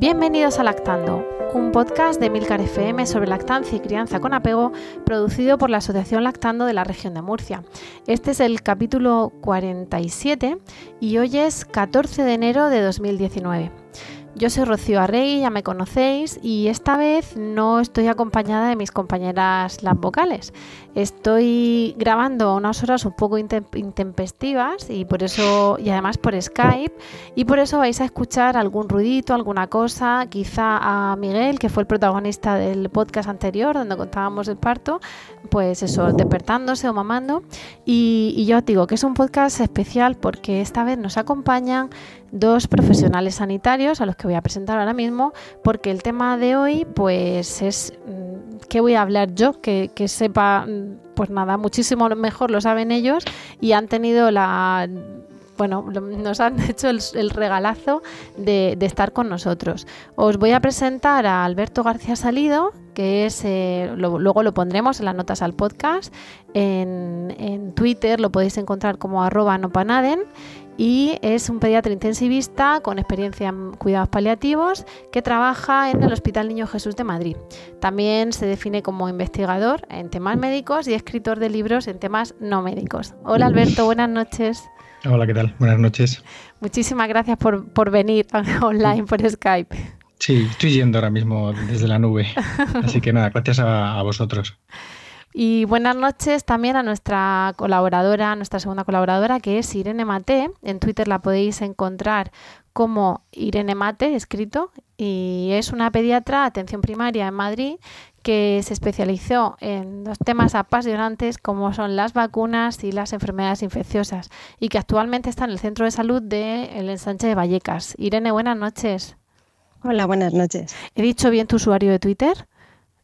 Bienvenidos a Lactando, un podcast de Milcar FM sobre lactancia y crianza con apego, producido por la Asociación Lactando de la región de Murcia. Este es el capítulo 47 y hoy es 14 de enero de 2019. Yo soy Rocío Arregui, ya me conocéis, y esta vez no estoy acompañada de mis compañeras las vocales. Estoy grabando unas horas un poco intempestivas y por eso, y además por Skype, y por eso vais a escuchar algún ruidito, alguna cosa, quizá a Miguel, que fue el protagonista del podcast anterior, donde contábamos el parto, pues eso, despertándose o mamando. Y, y yo os digo que es un podcast especial porque esta vez nos acompañan dos profesionales sanitarios a los que voy a presentar ahora mismo, porque el tema de hoy, pues es mm, qué voy a hablar yo, que, sepa, mm, pues nada, muchísimo mejor lo saben ellos y han tenido la bueno, nos han hecho el, regalazo de, estar con nosotros. Os voy a presentar a Alberto García Salido, que es, eh, luego lo pondremos en las notas al podcast, en, en Twitter lo podéis encontrar como arroba nopanaden y es un pediatra intensivista con experiencia en cuidados paliativos que trabaja en el Hospital Niño Jesús de Madrid. También se define como investigador en temas médicos y escritor de libros en temas no médicos. Hola Alberto, buenas noches. Hola, ¿qué tal? Buenas noches. Muchísimas gracias por, venir online por Skype. Sí, estoy yendo ahora mismo desde la nube. Así que nada, gracias a vosotros. Y buenas noches también a nuestra colaboradora, nuestra segunda colaboradora, que es Irene Mate. En Twitter la podéis encontrar como Irene Mate, escrito, y es una pediatra de atención primaria en Madrid que se especializó en dos temas apasionantes como son las vacunas y las enfermedades infecciosas y que actualmente está en el centro de salud del el ensanche de Vallecas. Irene, buenas noches. Hola, buenas noches. ¿He dicho bien tu usuario de Twitter?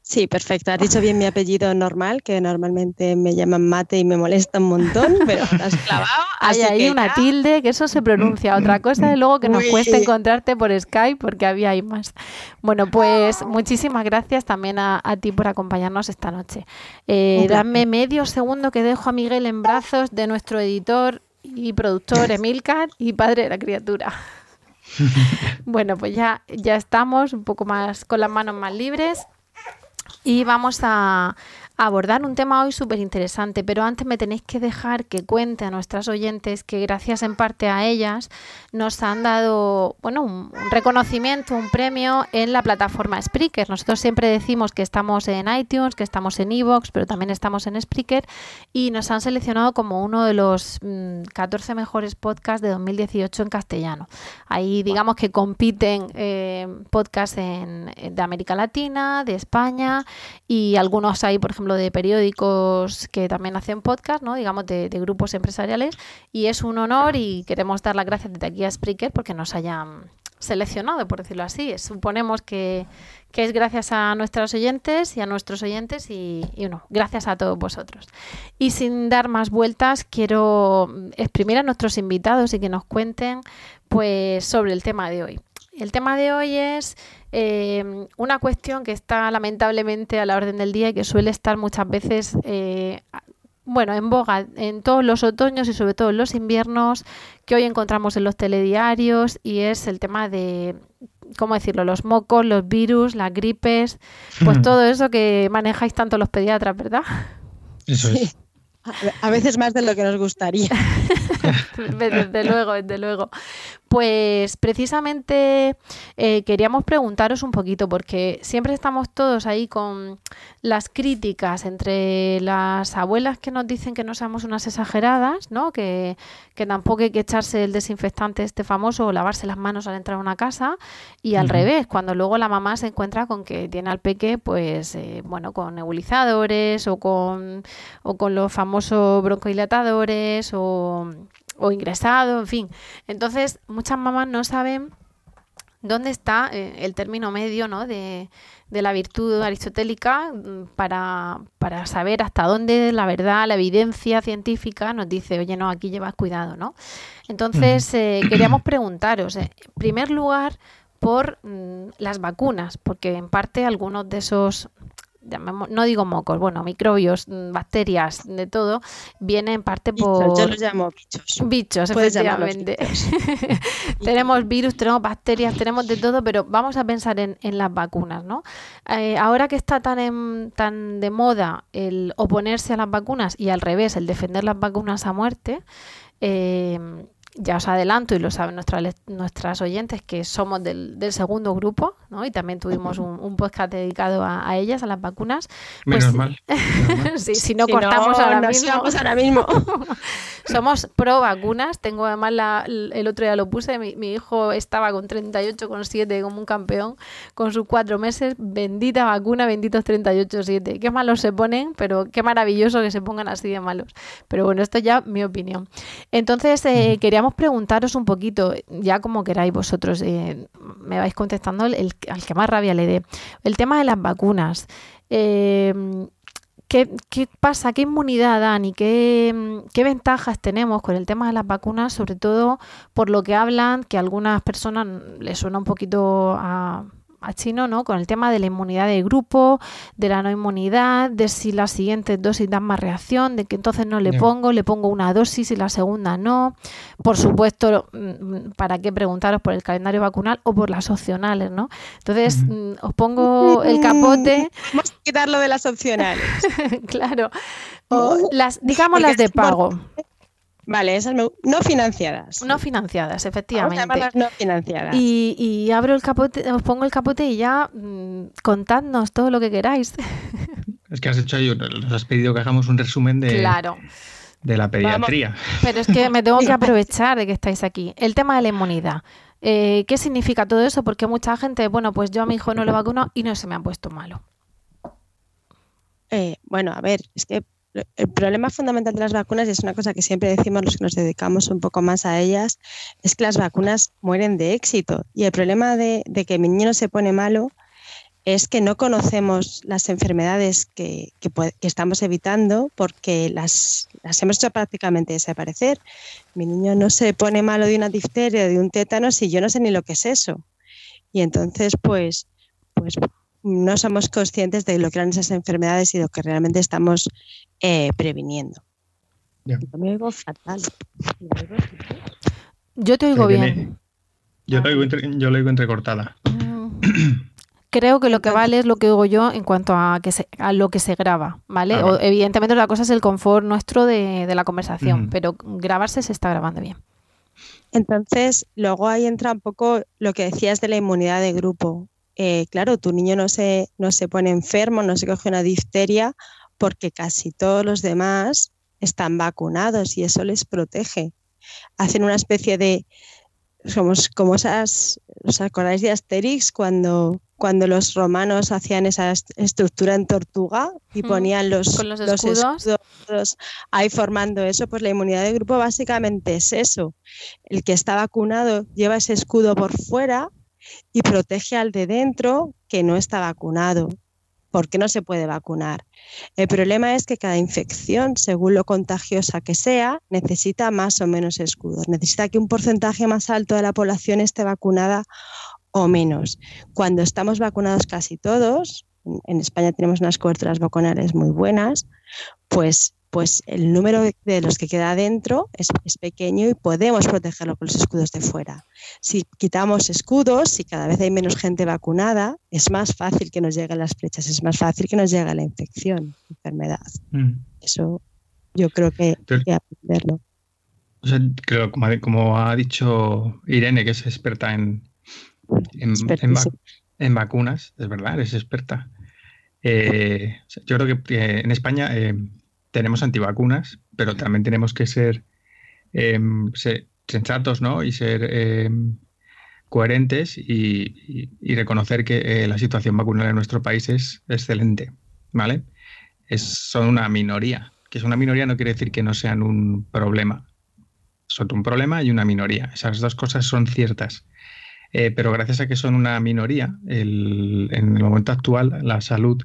Sí, perfecto. Has dicho bien mi apellido normal, que normalmente me llaman mate y me molesta un montón, pero has clavado. Hay ahí una tilde, que eso se pronuncia. Otra cosa es luego que nos cuesta encontrarte por Skype, porque había ahí más. Bueno, pues muchísimas gracias también a, ti por acompañarnos esta noche. Eh, dame medio segundo que dejo a Miguel en brazos de nuestro editor y productor Emilcar y padre de la criatura. bueno, pues ya, ya estamos un poco más con las manos más libres y vamos a, abordar un tema hoy súper interesante, pero antes me tenéis que dejar que cuente a nuestras oyentes que gracias en parte a ellas nos han dado bueno, un, reconocimiento, un premio en la plataforma Spreaker. Nosotros siempre decimos que estamos en iTunes, que estamos en Evox, pero también estamos en Spreaker y nos han seleccionado como uno de los 14 mm, mejores podcasts de 2018 en castellano. Ahí digamos que compiten eh, podcasts en, de América Latina, de España y algunos hay, por ejemplo, de periódicos que también hacen podcast, ¿no? digamos, de, grupos empresariales. Y es un honor y queremos dar las gracias desde aquí a Spreaker porque nos hayan seleccionado, por decirlo así. Suponemos que, es gracias a nuestros oyentes y a nuestros oyentes y, y gracias a todos vosotros. Y sin dar más vueltas, quiero exprimir a nuestros invitados y que nos cuenten pues sobre el tema de hoy. El tema de hoy es eh, una cuestión que está lamentablemente a la orden del día y que suele estar muchas veces, eh, bueno, en boga en todos los otoños y sobre todo en los inviernos, que hoy encontramos en los telediarios y es el tema de, ¿cómo decirlo?, los mocos, los virus, las gripes, pues todo eso que manejáis tanto los pediatras, ¿verdad? Eso es. A veces más de lo que nos gustaría. desde luego, desde luego. Pues precisamente eh, queríamos preguntaros un poquito, porque siempre estamos todos ahí con las críticas entre las abuelas que nos dicen que no seamos unas exageradas, ¿no? Que, que tampoco hay que echarse el desinfectante este famoso o lavarse las manos al entrar a una casa, y al revés, cuando luego la mamá se encuentra con que tiene al peque, pues, eh, bueno, con nebulizadores o con, o con los famosos broncodilatadores o o ingresado, en fin. Entonces, muchas mamás no saben dónde está eh, el término medio ¿no? de, de, la virtud aristotélica mm, para, para, saber hasta dónde la verdad, la evidencia científica nos dice, oye, no, aquí llevas cuidado, ¿no? Entonces, eh, queríamos preguntaros, eh, en primer lugar, por mm, las vacunas, porque en parte algunos de esos no digo mocos, bueno, microbios, mm, bacterias, de todo, viene en parte por... Yo los llamo bichos. Bichos, efectivamente. tenemos virus, tenemos bacterias, tenemos de todo, pero vamos a pensar en, las vacunas, ¿no? Eh, ahora que está tan, tan de moda el oponerse a las vacunas y al revés, el defender las vacunas a muerte, eh, ya os adelanto y lo saben nuestras, nuestras oyentes que somos del, segundo grupo, ¿no? Y también tuvimos un, podcast dedicado a, ellas, a las vacunas. Pues menos mal. si no cortamos ahora, mismo. ahora mismo. somos pro vacunas. Tengo además el otro día lo puse, mi, hijo estaba con 38,7 como un campeón, con sus cuatro meses. Bendita vacuna, benditos 38,7. Qué malos se ponen, pero qué maravilloso que se pongan así de malos. Pero bueno, esto ya mi opinión. Entonces, eh, queríamos preguntaros un poquito, ya como queráis vosotros, eh, me vais contestando el, al que más rabia le dé. El tema de las vacunas. Eh, ¿qué, pasa? ¿Qué inmunidad dan y qué, qué, ventajas tenemos con el tema de las vacunas? Sobre todo por lo que hablan, que a algunas personas les suena un poquito a chino, ¿no? Con el tema de la inmunidad de grupo, de la no inmunidad, de si las siguientes dosis dan más reacción, de que entonces no le pongo, le pongo una dosis y la segunda no. Por supuesto, mm, ¿para qué preguntaros por el calendario vacunal o por las opcionales, ¿no? Entonces, mm, os pongo el capote. Vamos a quitarlo de las opcionales. claro. O las, digamos las de pago. Vale, esas no financiadas. No financiadas, efectivamente. no financiadas. Y, abro el capote, os pongo el capote y ya mm, contadnos todo lo que queráis. Es que has hecho ahí, nos has pedido que hagamos un resumen de, claro. de la pediatría. Pero es que me tengo que aprovechar de que estáis aquí. El tema de la inmunidad. Eh, ¿Qué significa todo eso? Porque mucha gente, bueno, pues yo a mi hijo no lo vacuno y no se me ha puesto malo. Eh, bueno, a ver, es que el problema fundamental de las vacunas, y es una cosa que siempre decimos los que nos dedicamos un poco más a ellas, es que las vacunas mueren de éxito. Y el problema de, que mi niño se pone malo es que no conocemos las enfermedades que, estamos evitando porque las, hemos hecho prácticamente desaparecer. Mi niño no se pone malo de una difteria de un tétano si yo no sé ni lo que es eso. Y entonces, pues, pues no somos conscientes de lo que eran esas enfermedades y lo que realmente estamos eh, previniendo. Yo Yo te oigo bien. Yo, lo oigo entrecortada. Mm. Creo que lo que vale es lo que oigo yo en cuanto a, que a lo que se graba, ¿vale? Ah, evidentemente la cosa es el confort nuestro de, la conversación, pero grabarse se está grabando bien. Entonces, luego ahí entra un poco lo que decías de la inmunidad de grupo. Eh, claro, tu niño no se, no se pone enfermo, no se coge una difteria porque casi todos los demás están vacunados y eso les protege. Hacen una especie de, somos como esas, ¿os acordáis de Asterix cuando, cuando los romanos hacían esa estructura en tortuga y ponían los, los escudos? ahí formando eso? Pues la inmunidad de grupo básicamente es eso. El que está vacunado lleva ese escudo por fuera y protege al de dentro que no está vacunado, porque no se puede vacunar. El problema es que cada infección, según lo contagiosa que sea, necesita más o menos escudos. Necesita que un porcentaje más alto de la población esté vacunada o menos. Cuando estamos vacunados casi todos, en España tenemos unas coberturas vacunales muy buenas, pues pues el número de los que queda dentro es, pequeño y podemos protegerlo con los escudos de fuera. Si quitamos escudos, si cada vez hay menos gente vacunada, es más fácil que nos lleguen las flechas, es más fácil que nos llegue la infección, la enfermedad. Mm. Eso yo creo que hay que aprenderlo. O sea, creo, como, ha dicho Irene, que es experta en, en, vacunas, es verdad, es experta. Eh, yo creo que en España eh, tenemos antivacunas, pero también tenemos que ser, em, sensatos ¿no? y ser em, coherentes y, reconocer que eh, la situación vacunal en nuestro país es excelente. ¿vale? Es, son una minoría. Que es una minoría no quiere decir que no sean un problema. Son un problema y una minoría. Esas dos cosas son ciertas. Eh, pero gracias a que son una minoría, en el momento actual la salud,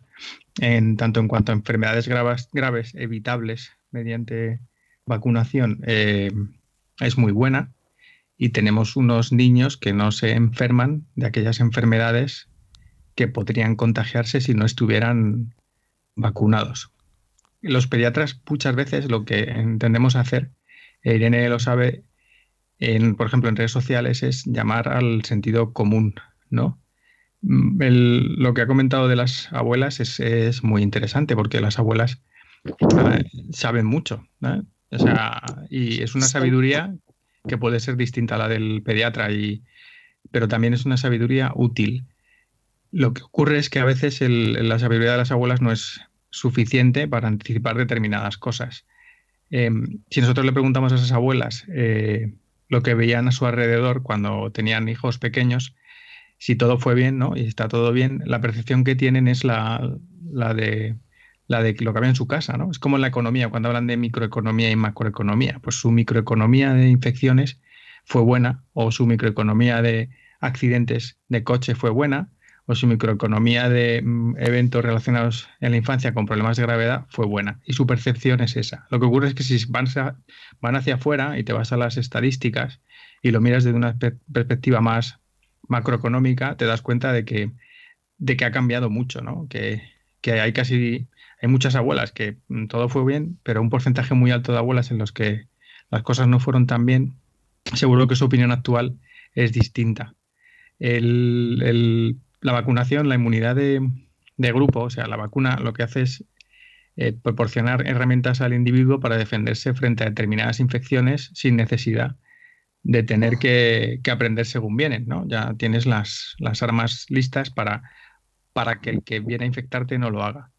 en tanto en cuanto a enfermedades graves, graves evitables mediante vacunación, eh, es muy buena y tenemos unos niños que no se enferman de aquellas enfermedades que podrían contagiarse si no estuvieran vacunados. Los pediatras muchas veces lo que entendemos hacer, Irene lo sabe, por ejemplo, en redes sociales, es llamar al sentido común. Mm, lo que ha comentado de las abuelas es, muy interesante porque las abuelas eh, saben mucho, y es una sabiduría que puede ser distinta a la del pediatra, pero también es una sabiduría útil. Lo que ocurre es que a veces la sabiduría de las abuelas no es suficiente para anticipar determinadas cosas. Em, si nosotros le preguntamos a esas abuelas eh, lo que veían a su alrededor cuando tenían hijos pequeños, si todo fue bien, ¿no? Y está todo bien, la percepción que tienen es la, la de la de lo que había en su casa, ¿no? Es como en la economía, cuando hablan de microeconomía y macroeconomía, pues su microeconomía de infecciones fue buena o su microeconomía de accidentes de coche fue buena o su microeconomía de mm, eventos relacionados en la infancia con problemas de gravedad fue buena. Y su percepción es esa. Lo que ocurre es que si van, van hacia afuera y te vas a las estadísticas y lo miras desde una perspectiva más macroeconómica, te das cuenta de que, de que ha cambiado mucho, ¿no? Que, que hay casi, hay muchas abuelas que mm, todo fue bien, pero un porcentaje muy alto de abuelas en los que las cosas no fueron tan bien, seguro que su opinión actual es distinta. el, la vacunación, la inmunidad de, grupo, o sea, la vacuna lo que hace es eh, proporcionar herramientas al individuo para defenderse frente a determinadas infecciones sin necesidad de tener que, aprender según vienen, ¿no? Ya tienes las, armas listas para, para que el que viene a infectarte no lo haga.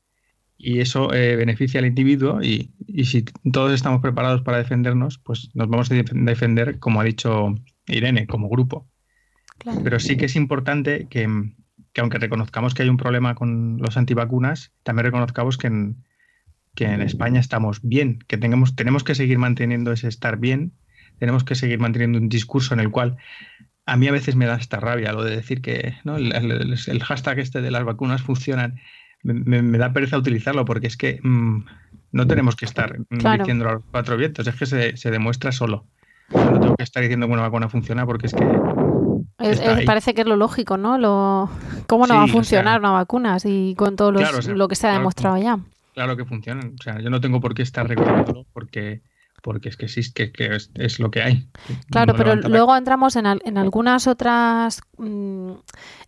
Y eso eh, beneficia al individuo y, y, si todos estamos preparados para defendernos, pues nos vamos a defender, como ha dicho Irene, como grupo. Pero sí que es importante que, que aunque reconozcamos que hay un problema con los antivacunas, también reconozcamos que en, que en España estamos bien, que tengamos, tenemos que seguir manteniendo ese estar bien, tenemos que seguir manteniendo un discurso en el cual a mí a veces me da esta rabia lo de decir que ¿no? el, hashtag este de las vacunas funcionan. Me, da pereza utilizarlo porque es que mm, no tenemos que estar diciendo los cuatro vientos, es que se, se demuestra solo. no tengo que estar diciendo que una vacuna funciona porque es que parece que es lo lógico, ¿no? Lo, ¿Cómo no va a funcionar una vacuna si con todo lo que se ha demostrado ya? Claro que funcionan. O sea, yo no tengo por qué estar recordándolo porque porque es que existe, que, es, lo que hay. Claro, pero luego entramos en, en algunas otras mm,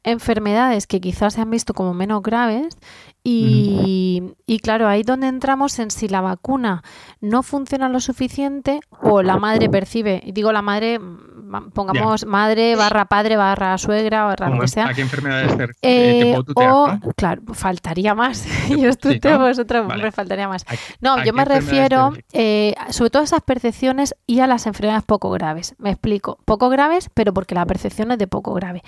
enfermedades que quizás se han visto como menos graves y, y, claro, ahí donde entramos en si la vacuna no funciona lo suficiente o la madre percibe, y digo la madre, pongamos madre barra padre barra suegra barra lo que sea. ¿A qué enfermedades eh, O, claro, faltaría más. yo estoy sí, vosotros, me faltaría más. No, yo me refiero eh, sobre todo a esas percepciones y a las enfermedades poco graves. Me explico. Poco graves, pero porque la percepción es de poco grave.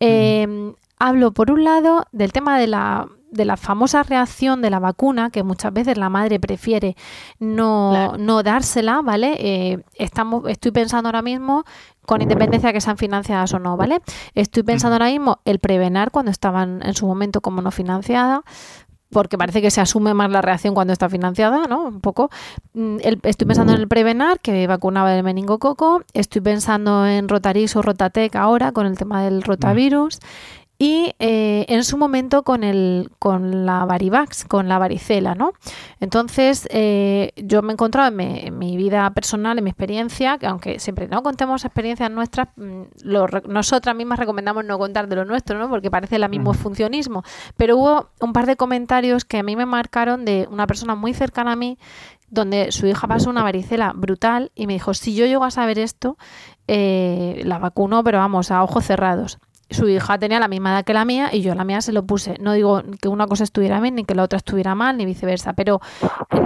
Eh, hablo por un lado del tema de la de la famosa reacción de la vacuna, que muchas veces la madre prefiere no, no dársela, ¿vale? Eh, estamos, estoy pensando ahora mismo, con independencia de que sean financiadas o no, ¿vale? Estoy pensando ahora mismo el prevenar cuando estaban en su momento como no financiada, porque parece que se asume más la reacción cuando está financiada, ¿no? Un poco. Mm, estoy pensando en el Prevenar, que vacunaba el meningococo. Estoy pensando en Rotarix o Rotatec ahora, con el tema del rotavirus. Y eh, en su momento con, el, con la varivax, con la varicela, ¿no? Entonces, eh, yo me he encontrado en mi, vida personal, en mi experiencia, que aunque siempre no contemos experiencias nuestras, mm, nosotras mismas recomendamos no contar de lo nuestro, ¿no? Porque parece el mismo funcionismo. Pero hubo un par de comentarios que a mí me marcaron de una persona muy cercana a mí donde su hija pasó una varicela brutal y me dijo, si yo llego a saber esto, eh, la vacuno, pero vamos, a ojos cerrados su hija tenía la misma edad que la mía y yo la mía se lo puse. No digo que una cosa estuviera bien ni que la otra estuviera mal, ni viceversa, pero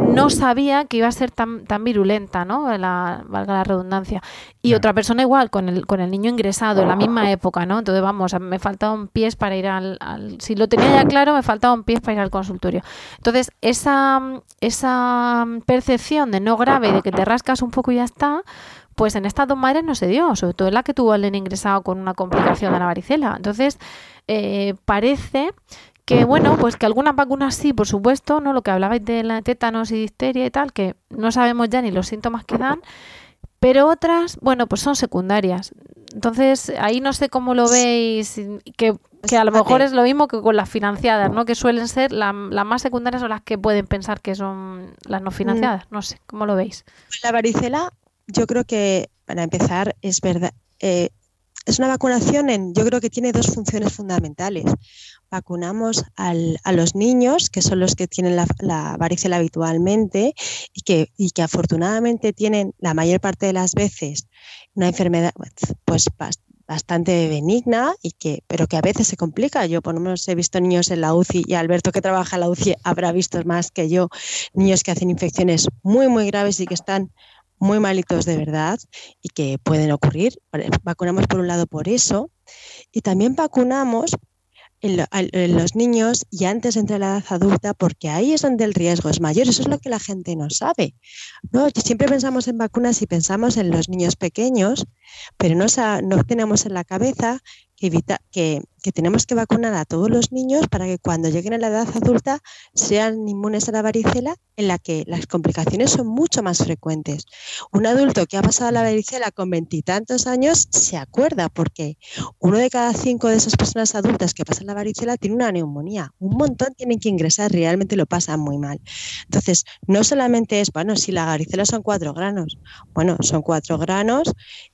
no sabía que iba a ser tan, tan virulenta, ¿no? La, valga la redundancia. Y otra persona igual, con el, con el niño ingresado en la misma época, ¿no? Entonces, vamos, me faltaba un pie para ir al, al, Si lo tenía ya claro, me faltaba un pie para ir al consultorio. Entonces, esa, esa percepción de no grave, de que te rascas un poco y ya está, pues en estas dos madres no se dio, sobre todo en la que tuvo al nene ingresado con una complicación de la varicela. Entonces, eh, parece que bueno, pues que algunas vacunas sí, por supuesto, ¿no? Lo que hablabais de la tétanos y difteria y tal, que no sabemos ya ni los síntomas que dan, pero otras, bueno, pues son secundarias. Entonces, ahí no sé cómo lo veis, que, que a lo mejor es lo mismo que con las financiadas, ¿no? Que suelen ser las más secundarias o las que pueden pensar que son las no financiadas. No sé, ¿cómo lo veis? La varicela yo creo que, para empezar, es verdad. Eh, es una vacunación en, yo creo que tiene dos funciones fundamentales. Vacunamos a los niños, que son los que tienen la, varicela habitualmente y que, y que afortunadamente tienen la mayor parte de las veces una enfermedad pues, bastante benigna y que, pero que a veces se complica. Yo por lo menos he visto niños en la UCI y Alberto que trabaja en la UCI habrá visto más que yo, niños que hacen infecciones muy, muy graves y que están muy malitos de verdad y que pueden ocurrir. Vacunamos por un lado por eso y también vacunamos en, los niños y antes a la edad adulta, porque ahí es donde el riesgo es mayor. Eso es lo que la gente no sabe. ¿no? Siempre pensamos en vacunas y pensamos en los niños pequeños, pero no, no tenemos en la cabeza que, que, tenemos que vacunar a todos los niños para que cuando lleguen a la edad adulta sean inmunes a la varicela, en la que las complicaciones son mucho más frecuentes. Un adulto que ha pasado la varicela con veintitantos años se acuerda porque uno de cada cinco de esas personas adultas que pasan la varicela tiene una neumonía. Un montón tienen que ingresar, realmente lo pasan muy mal. Entonces, no solamente es, bueno, si la varicela son cuatro granos, bueno, son cuatro granos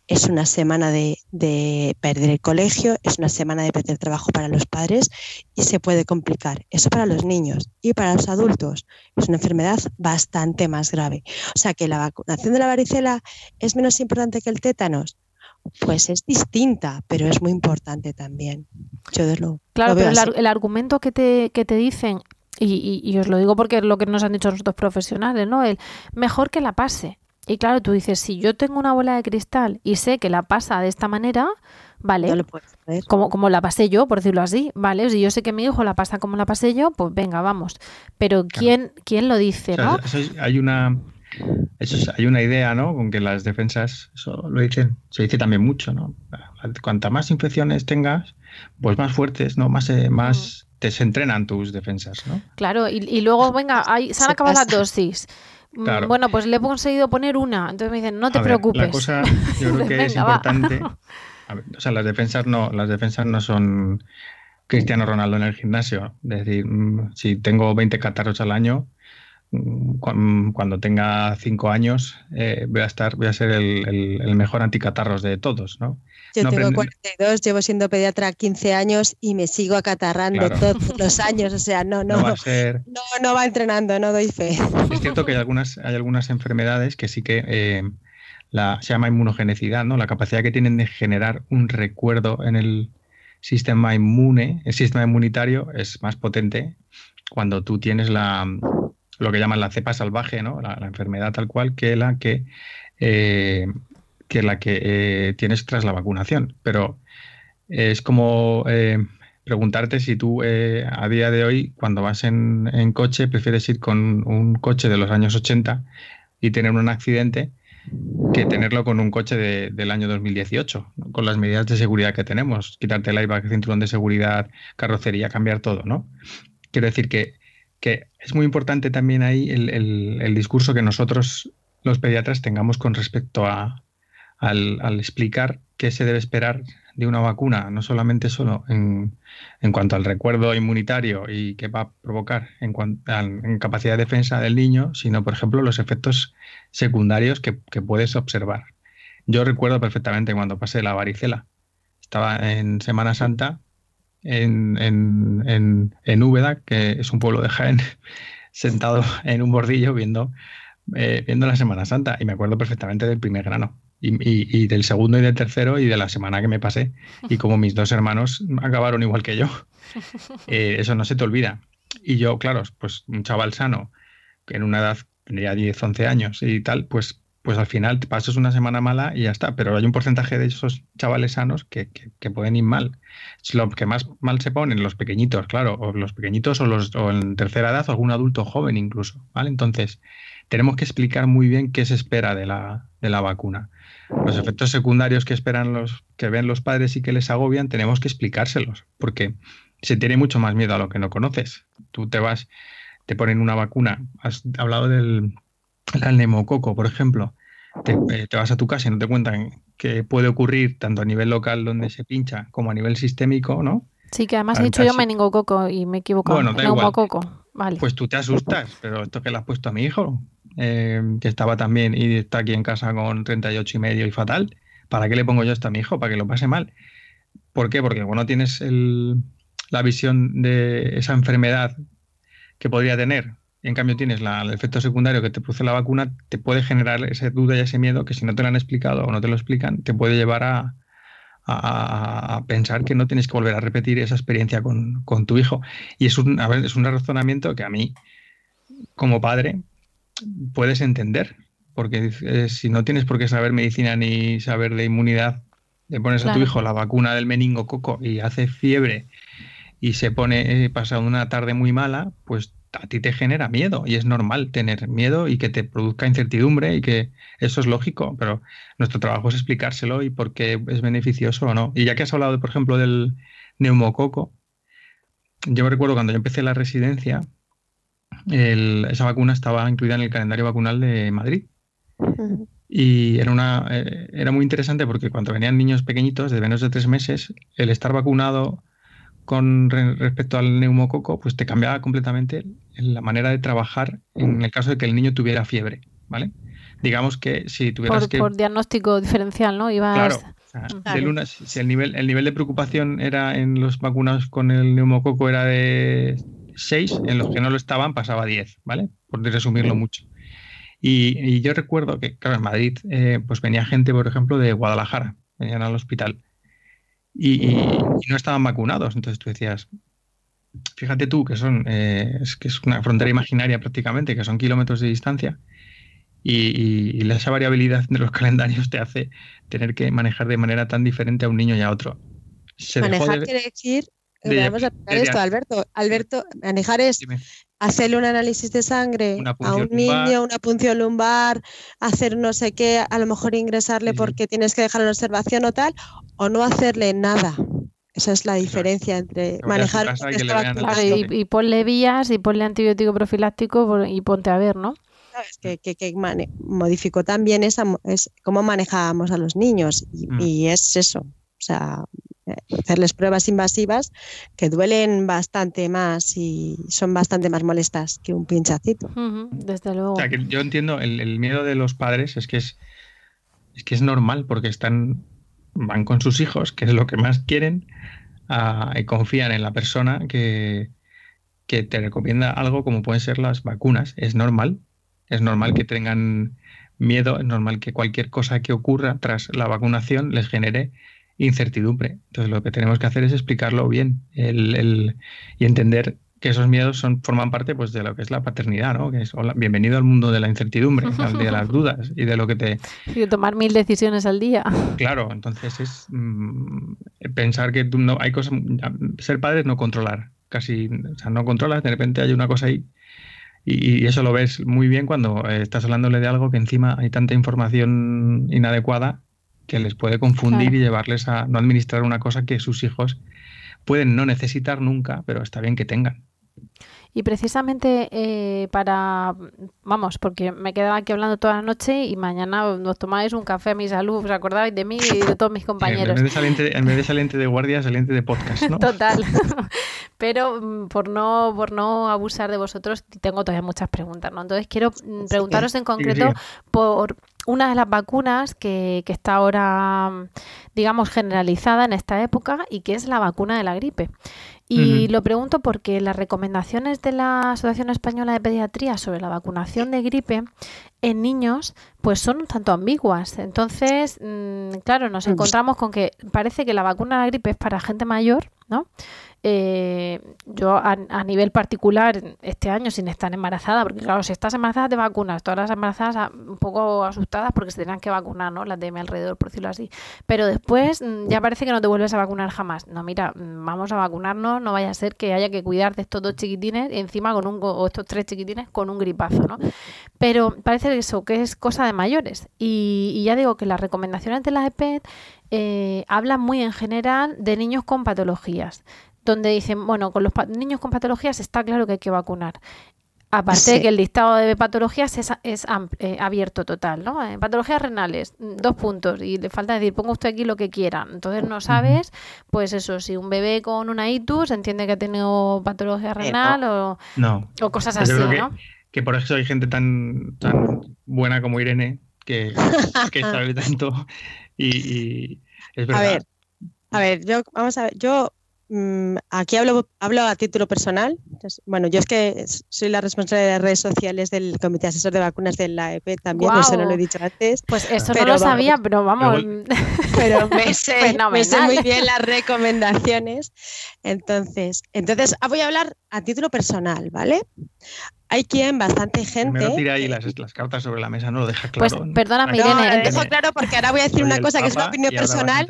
es una semana de, perder el colegio, es una semana de perder trabajo para los padres y se puede complicar. Eso para los niños y para los adultos es una enfermedad bastante más grave. O sea que la vacunación de la varicela es menos importante que el tétanos. Pues es distinta, pero es muy importante también. Yo lo, claro, pero el, argumento que te, que te dicen, y, y, os lo digo porque es lo que nos han dicho nosotros profesionales, ¿no? El mejor que la pase. Y claro, tú dices, si yo tengo una bola de cristal y sé que la pasa de esta manera, vale, Como, como la pasé yo, por decirlo así, vale, si yo sé que mi hijo la pasa como la pasé yo, pues venga, vamos. Pero ¿quién, ¿quién lo dice, no? hay una... Eso hay una idea, ¿no? Con que las defensas, eso lo dicen, se dice también mucho, ¿no? Cuanta más infecciones tengas, pues más fuertes, ¿no? Más, eh, más mm. te se entrenan tus defensas, ¿no? Claro, y, y luego, venga, hay, se han acabado las dosis. Mm, bueno, pues le he conseguido poner una. Entonces me dicen, no te preocupes. la cosa, yo creo que es importante. o sea, las defensas no, las defensas no son Cristiano Ronaldo en el gimnasio. Es decir, mm, si tengo 20 catarros al año, mm, cuando tenga 5 años, eh, voy a estar, voy a ser el, el mejor anticatarros de todos, ¿no? Yo tengo 42, llevo siendo pediatra 15 años y me sigo acatarrando todos los años. O sea, no, no, no, va, entrenando, no doy fe. Es cierto que hay algunas, hay algunas enfermedades que sí que eh, la, se llama inmunogenicidad, ¿no? La capacidad que tienen de generar un recuerdo en el sistema inmune, el sistema inmunitario es más potente cuando tú tienes la lo que llaman la cepa salvaje, ¿no? La, enfermedad tal cual, que la que eh, que la que eh, tienes tras la vacunación. Pero es como eh, preguntarte si tú eh, a día de hoy, cuando vas en, coche, prefieres ir con un coche de los años 80 y tener un accidente que tenerlo con un coche del año 2018, con las medidas de seguridad que tenemos, quitarte el airbag, cinturón de seguridad, carrocería, cambiar todo, ¿no? Quiero decir que, que es muy importante también ahí el discurso que nosotros los pediatras tengamos con respecto a, al, explicar qué se debe esperar de una vacuna, no solamente solo en, cuanto al recuerdo inmunitario y qué va a provocar en, en, capacidad de defensa del niño, sino, por ejemplo, los efectos secundarios que, puedes observar. Yo recuerdo perfectamente cuando pasé la varicela. Estaba en Semana Santa en, en, en, Úbeda, que es un pueblo de Jaén, sentado en un bordillo viendo, eh, viendo la Semana Santa. Y me acuerdo perfectamente del primer grano y, del segundo y del tercero y de la semana que me pasé. Y como mis dos hermanos acabaron igual que yo. Eh, eso no se te olvida. Y yo, claro, pues un chaval sano, que en una edad tendría 10, 11 años y tal, pues, pues al final te pasas una semana mala y ya está. Pero hay un porcentaje de esos chavales sanos que, que, pueden ir mal. Es lo que más mal se ponen los pequeñitos, claro, o los pequeñitos o los o en tercera edad o algún adulto joven incluso, ¿vale? Entonces, tenemos que explicar muy bien qué se espera de la, de la vacuna los efectos secundarios que esperan los que ven los padres y que les agobian, tenemos que explicárselos, porque se tiene mucho más miedo a lo que no conoces. Tú te vas, te ponen una vacuna, has hablado del, neumococo, por ejemplo, eh, te, vas a tu casa y no te cuentan que puede ocurrir tanto a nivel local donde se pincha como a nivel sistémico, ¿no? Sí, que además he dicho yo meningococo y me he equivocado. Bueno, neumococo. Vale. Pues tú te asustas, pero esto que le has puesto a mi hijo, eh, que estaba también y está aquí en casa con 38 y medio y fatal, ¿para qué le pongo yo esto a mi hijo? Para que lo pase mal. ¿Por qué? Porque cuando tienes la visión de esa enfermedad que podría tener, en cambio tienes el efecto secundario que te produce la vacuna, te puede generar esa duda y ese miedo que si no te lo han explicado o no te lo explican, te puede llevar a, pensar que no tienes que volver a repetir esa experiencia con, tu hijo. Y es un, es un razonamiento que a mí, como padre, puedes entender, porque eh, si no tienes por qué saber medicina ni saber de inmunidad, le pones a tu hijo la vacuna del meningococo y hace fiebre y se pone eh, pasando una tarde muy mala, pues a ti te genera miedo y es normal tener miedo y que te produzca incertidumbre y que eso es lógico, pero nuestro trabajo es explicárselo y por qué es beneficioso o no. Y ya que has hablado, por ejemplo, del neumococo, yo me recuerdo cuando yo empecé la residencia, esa vacuna estaba incluida en el calendario vacunal de Madrid. Y era, una, eh, era muy interesante porque cuando venían niños pequeñitos de menos de tres meses, el estar vacunado con respecto al neumococo, pues te cambiaba completamente la manera de trabajar en el caso de que el niño tuviera fiebre, ¿vale? Digamos que si tuvieras por, que... Por diagnóstico diferencial, ¿no? Ibas... Claro. si el nivel, el nivel de preocupación era en los vacunados con el neumococo era de 6, en los que no lo estaban pasaba 10, ¿vale? Por resumirlo mucho. Y, yo recuerdo que, claro, en Madrid, eh, pues venía gente, por ejemplo, de Guadalajara, venían al hospital y, no estaban vacunados. Entonces tú decías, fíjate tú que son, eh, es que es una frontera imaginaria prácticamente, que son kilómetros de distancia. Y, y, esa variabilidad de los calendarios te hace tener que manejar de manera tan diferente a un niño y a otro. manejar quiere decir Vamos a aplicar esto, Alberto. Alberto, manejar es hacerle un análisis de sangre a un niño, una punción lumbar, hacer no sé qué, a lo mejor ingresarle porque tienes que dejar en observación o tal, o no hacerle nada. Esa es la diferencia entre manejar y, y, ponle vías y ponle antibiótico profiláctico y ponte a ver, ¿no? Que, que, modificó también esa, es cómo manejábamos a los niños y, mm. y es eso. O sea, hacerles pruebas invasivas que duelen bastante más y son bastante más molestas que un pinchacito. desde luego. yo entiendo el, miedo de los padres es que es, es que es normal porque están van con sus hijos, que es lo que más quieren, y confían en la persona que, que te recomienda algo como pueden ser las vacunas. Es normal, es normal que tengan miedo, es normal que cualquier cosa que ocurra tras la vacunación les genere incertidumbre. Entonces lo que tenemos que hacer es explicarlo bien el, y entender que esos miedos son, forman parte pues, de lo que es la paternidad, ¿no? Que es bienvenido al mundo de la incertidumbre, de las dudas y de lo que te... Y tomar mil decisiones al día. Claro, entonces es mm, pensar que tú no hay cosas... Ser padre es no controlar, casi, o sea, no controlas, de repente hay una cosa ahí y, eso lo ves muy bien cuando eh, estás hablándole de algo que encima hay tanta información inadecuada que les puede confundir y llevarles a no administrar una cosa que sus hijos pueden no necesitar nunca, pero está bien que tengan. Y precisamente eh, para, vamos, porque me quedaba aquí hablando toda la noche y mañana nos tomáis un café a mi salud, os acordáis de mí y de todos mis compañeros. en, vez de saliente, de guardia, saliente de podcast, ¿no? Total. Pero mm, por no, por no abusar de vosotros, tengo todavía muchas preguntas, ¿no? Entonces quiero mm, preguntaros en concreto por una de las vacunas que, que, está ahora, digamos, generalizada en esta época y que es la vacuna de la gripe. Y lo pregunto porque las recomendaciones de la Asociación Española de Pediatría sobre la vacunación de gripe en niños pues son un tanto ambiguas. Entonces, mm, claro, nos encontramos con que parece que la vacuna de la gripe es para gente mayor, ¿no? Eh, yo a, nivel particular este año sin estar embarazada, porque claro, si estás embarazada te vacunas, todas las embarazadas un poco asustadas porque se tenían que vacunar, ¿no? Las de mi alrededor, por decirlo así. Pero después mm, ya parece que no te vuelves a vacunar jamás. No, mira, mm, vamos a vacunarnos, no vaya a ser que haya que cuidar de estos dos chiquitines encima con un, o estos tres chiquitines con un gripazo, ¿no? Pero parece eso, que es cosa de mayores. Y, ya digo que las recomendaciones de la EPED eh, hablan muy en general de niños con patologías donde dicen, bueno, con los niños con patologías está claro que hay que vacunar. Aparte de que el listado de patologías es, es eh, abierto total, ¿no? Eh, patologías renales, mm, dos puntos, y le falta decir, ponga usted aquí lo que quiera. Entonces no sabes, pues eso, si un bebé con una itus entiende que ha tenido patología eh, renal o, o, cosas así, ¿no? Que, por eso hay gente tan, tan buena como Irene que, que sabe tanto y, es verdad. A ver, a ver, yo, vamos a ver, yo aquí hablo, hablo a título personal. bueno, yo es que soy la responsable de las redes sociales del Comité Asesor de Vacunas de la EP también, eso no lo he dicho antes. Pues eso no lo sabía, pero vamos. Pero me sé, muy bien las recomendaciones. Entonces, entonces ah, voy a hablar a título personal, ¿vale? Hay quien, bastante gente. Primero tira ahí las, cartas sobre la mesa, no lo deja pues, claro. Pues perdóname, Irene. lo dejo claro porque ahora voy a decir una cosa que es una opinión personal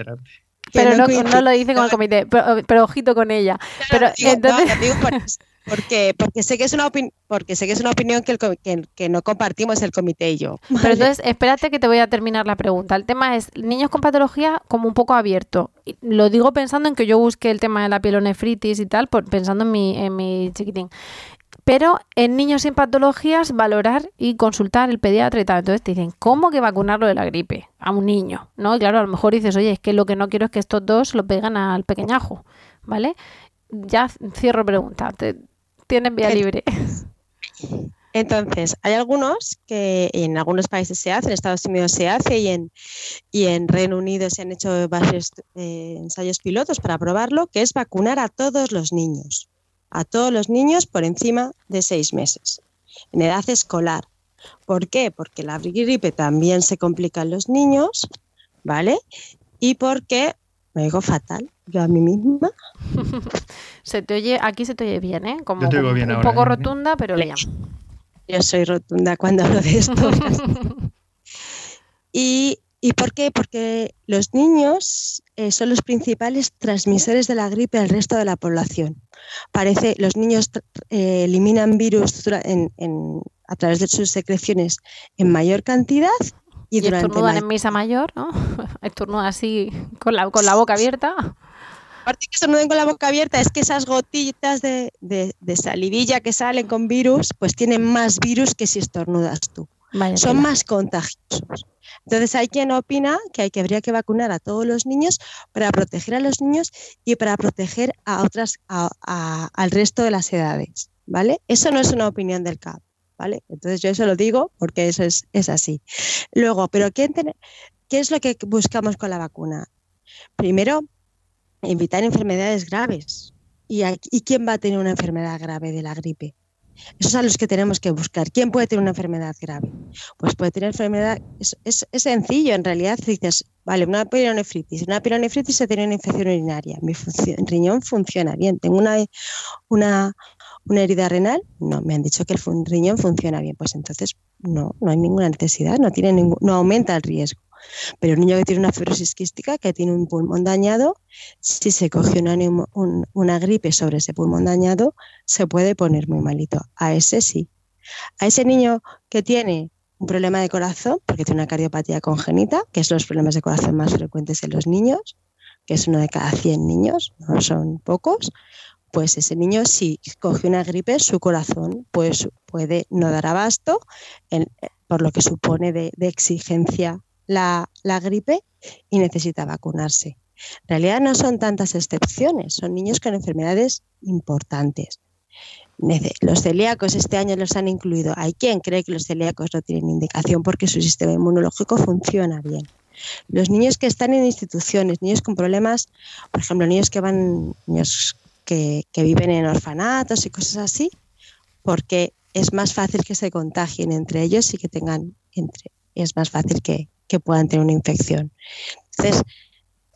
pero no, no, lo dice con el comité, pero, ojito con ella. pero entonces... digo porque, porque sé que es una porque sé que es una opinión que, el, que, no compartimos el comité y yo. Pero entonces, espérate que te voy a terminar la pregunta. El tema es niños con patología como un poco abierto. Lo digo pensando en que yo busque el tema de la pielonefritis y tal, pensando en mi, en mi chiquitín. Pero en niños sin patologías, valorar y consultar el pediatra y tal. Entonces te dicen, ¿cómo que vacunarlo de la gripe a un niño? ¿No? Y claro, a lo mejor dices, oye, es que lo que no quiero es que estos dos lo pegan al pequeñajo. ¿Vale? Ya cierro pregunta. tienen vía libre. Entonces, hay algunos que en algunos países se hace, en Estados Unidos se hace y en, y en Reino Unido se han hecho varios eh, ensayos pilotos para probarlo, que es vacunar a todos los niños a todos los niños por encima de seis meses, en edad escolar. ¿Por qué? Porque la gripe también se complica en los niños, ¿vale? Y porque me digo fatal, yo a mí misma. se te oye, aquí se te oye bien, ¿eh? Como, un poco ¿eh? rotunda, pero bien. Yo soy rotunda cuando hablo de esto. y ¿Y por qué? Porque los niños eh, son los principales transmisores de la gripe al resto de la población. Parece, los niños eh, eliminan virus a través de sus secreciones en mayor cantidad y, durante estornudan en misa mayor, ¿no? Estornudan así con la, con la boca abierta. Aparte que estornuden con la boca abierta, es que esas gotitas de, de salivilla que salen con virus, pues tienen más virus que si estornudas tú. son más contagiosos. Entonces hay quien opina que, hay, que habría que vacunar a todos los niños para proteger a los niños y para proteger a otras, al resto de las edades, ¿vale? Eso no es una opinión del CAP, ¿vale? Entonces yo eso lo digo porque eso es, así. Luego, ¿pero qué, qué es lo que buscamos con la vacuna? Primero, evitar enfermedades graves. ¿Y, ¿Y quién va a tener una enfermedad grave de la gripe? Esos son los que tenemos que buscar. ¿Quién puede tener una enfermedad grave? Pues puede tener enfermedad, es, sencillo en realidad. Dices, vale, una pielonefritis. Una pielonefritis se tiene una infección urinaria. Mi riñón funciona bien. Tengo una, una, una herida renal. No, me han dicho que el riñón funciona bien. Pues entonces no, no hay ninguna necesidad, no, tiene ningún, no aumenta el riesgo. Pero el niño que tiene una fibrosis quística, que tiene un pulmón dañado, si se coge una, una gripe sobre ese pulmón dañado, se puede poner muy malito. A ese sí. A ese niño que tiene un problema de corazón, porque tiene una cardiopatía congénita, que es los problemas de corazón más frecuentes en los niños, que es uno de cada 100 niños, no son pocos, pues ese niño si coge una gripe, su corazón pues puede no dar abasto, por lo que supone de, exigencia la, la gripe y necesita vacunarse. En realidad no son tantas excepciones, son niños con enfermedades importantes. Los celíacos este año los han incluido. Hay quien cree que los celíacos no tienen indicación porque su sistema inmunológico funciona bien. Los niños que están en instituciones, niños con problemas, por ejemplo, niños que van, que, viven en orfanatos y cosas así, porque es más fácil que se contagien entre ellos y que tengan entre, es más fácil que, que puedan tener una infección. Entonces,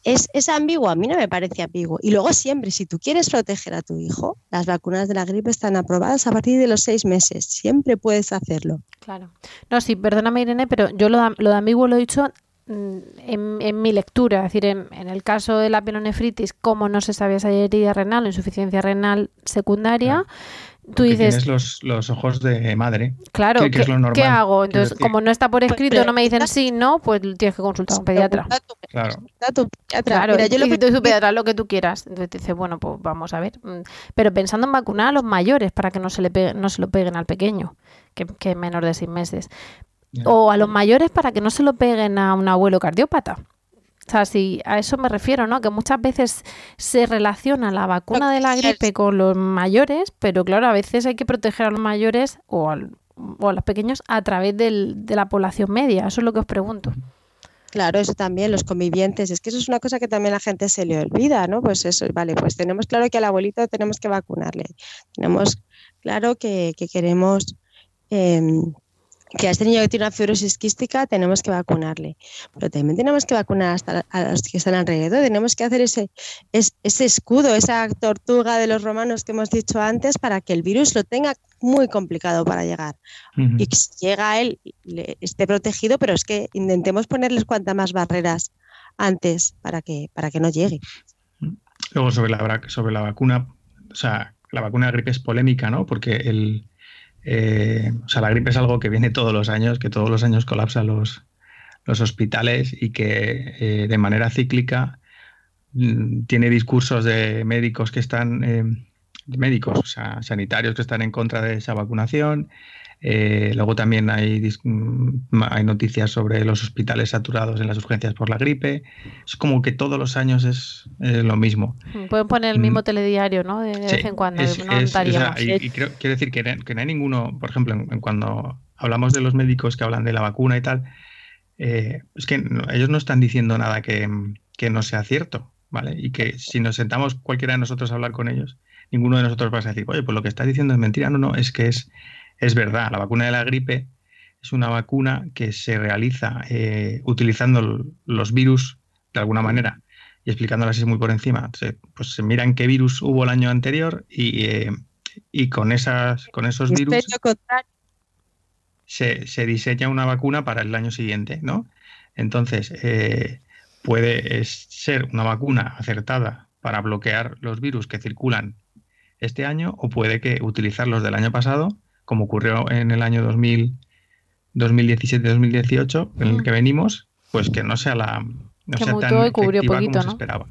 es, ambiguo, a mí no me parece ambiguo. Y luego siempre, si tú quieres proteger a tu hijo, las vacunas de la gripe están aprobadas a partir de los seis meses. Siempre puedes hacerlo. Claro. No, sí, perdóname Irene, pero yo lo, lo de ambiguo lo he dicho mm, en, mi lectura, es decir, en, el caso de la pielonefritis, como no se sabía esa herida renal o insuficiencia renal secundaria, tú dices los, los, ojos de madre claro ¿qué, hago? entonces como no está por pues, escrito no me dicen sí no pues tienes que consultar a un pediatra. Claro. claro yo lo que tu pediatra lo que tú quieras. Entonces dices bueno pues vamos a ver mm, pero pensando en vacunar a los mayores para que no se le no se lo peguen al pequeño que, que es menor de seis meses o a los mayores para que no se lo peguen a un abuelo cardiópata o sea, si a eso me refiero, ¿no? Que muchas veces se relaciona la vacuna de la gripe con los mayores, pero claro, a veces hay que proteger a los mayores o, a los pequeños a través del, de la población media. Eso es lo que os pregunto. Claro, eso también, los convivientes. Es que eso es una cosa que también la gente se le olvida, ¿no? Pues eso, vale, pues tenemos claro que al abuelito tenemos que vacunarle. Tenemos claro que, queremos em, que a este niño que tiene una fibrosis quística tenemos que vacunarle, pero también tenemos que vacunar hasta a los que están alrededor, tenemos que hacer ese, ese escudo, esa tortuga de los romanos que hemos dicho antes para que el virus lo tenga muy complicado para llegar y que si llega a él esté protegido, pero es que intentemos ponerles cuantas más barreras antes para que, para que no llegue. Luego sobre la, sobre la vacuna, o sea, la vacuna de gripe es polémica, ¿no? Porque el, eh, o sea, la gripe es algo que viene todos los años, que todos los años colapsa los, los hospitales y que eh, de manera cíclica mm, tiene discursos de médicos que están, eh, médicos, o sea, sanitarios que están en contra de esa vacunación, eh, luego también hay, mm, hay noticias sobre los hospitales saturados en las urgencias por la gripe. Es como que todos los años es, lo mismo. Mm, pueden poner el mismo mm. telediario, ¿no? De, vez en cuando. y, quiero decir que, no hay ninguno, por ejemplo, cuando hablamos de los médicos que hablan de la vacuna y tal, eh, es que ellos no están diciendo nada que, que no sea cierto, ¿vale? Y que si nos sentamos cualquiera de nosotros a hablar con ellos, ninguno de nosotros va a decir, oye, pues lo que estás diciendo es mentira. No, no, es que es es verdad, la vacuna de la gripe es una vacuna que se realiza eh, utilizando los virus de alguna manera y explicándola así muy por encima. pues se miran qué virus hubo el año anterior y, eh, con, esas, con esos virus se, diseña una vacuna para el año siguiente, ¿no? Entonces, eh, puede ser una vacuna acertada para bloquear los virus que circulan este año o puede que utilizar los del año pasado como ocurrió en el año 2017-2018, en el mm. que venimos, pues que no sea la no sea tan efectiva como se esperaba.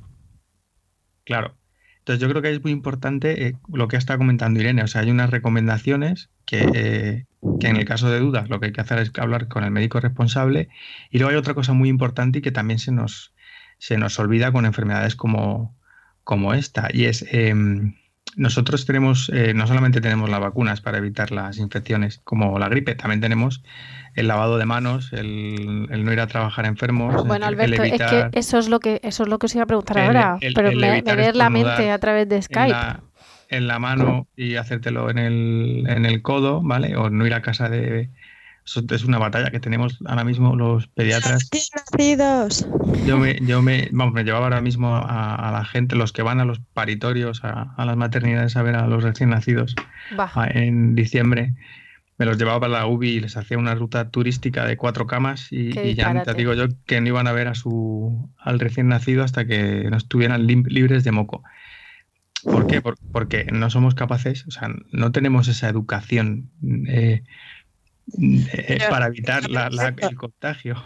Claro. Entonces yo creo que es muy importante eh, lo que ha estado comentando Irene. O sea, hay unas recomendaciones que, eh, que, en el caso de dudas lo que hay que hacer es hablar con el médico responsable. Y luego hay otra cosa muy importante y que también se nos, se nos olvida con enfermedades como, como esta. Y es em, nosotros tenemos, eh, no solamente tenemos las vacunas para evitar las infecciones como la gripe, también tenemos el lavado de manos, el, no ir a trabajar enfermos. Bueno, Alberto, es que eso es lo que eso es lo que os iba a preguntar ahora, pero me, ver la mente a través de Skype. En la, mano y hacértelo en el, en el codo, ¿vale? O no ir a casa de, es una batalla que tenemos ahora mismo los pediatras. nacidos. Yo me, yo me, vamos, me llevaba ahora mismo a, la gente, los que van a los paritorios, a, las maternidades a ver a los recién nacidos en diciembre. Me los llevaba para la UBI y les hacía una ruta turística de cuatro camas y, ya te digo yo que no iban a ver a su, al recién nacido hasta que no estuvieran libres de moco. ¿Por qué? porque no somos capaces, o sea, no tenemos esa educación eh, eh, para evitar el contagio.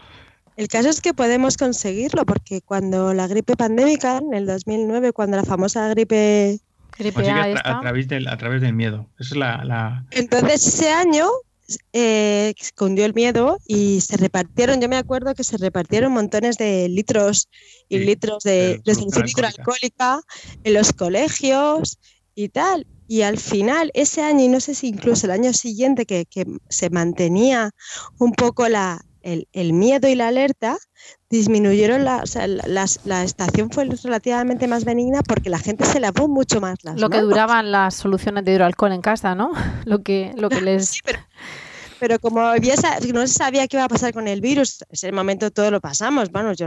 El caso es que podemos conseguirlo porque cuando la gripe pandémica, en el 2009, cuando la famosa gripe a, través del, a través del miedo. es la, Entonces ese año eh, escondió el miedo y se repartieron, yo me acuerdo que se repartieron montones de litros y litros de, de solución hidroalcohólica en los colegios y tal. Y al final, ese año, y no sé si incluso el año siguiente, que, que se mantenía un poco la, el, el, miedo y la alerta, disminuyeron la, o sea, la, la, estación fue relativamente más benigna porque la gente se lavó mucho más las Lo que duraban las soluciones de hidroalcohol en casa, ¿no? Lo que, lo que les... Sí, pero, pero como había, no se sabía qué iba a pasar con el virus, en ese momento todo lo pasamos, bueno, yo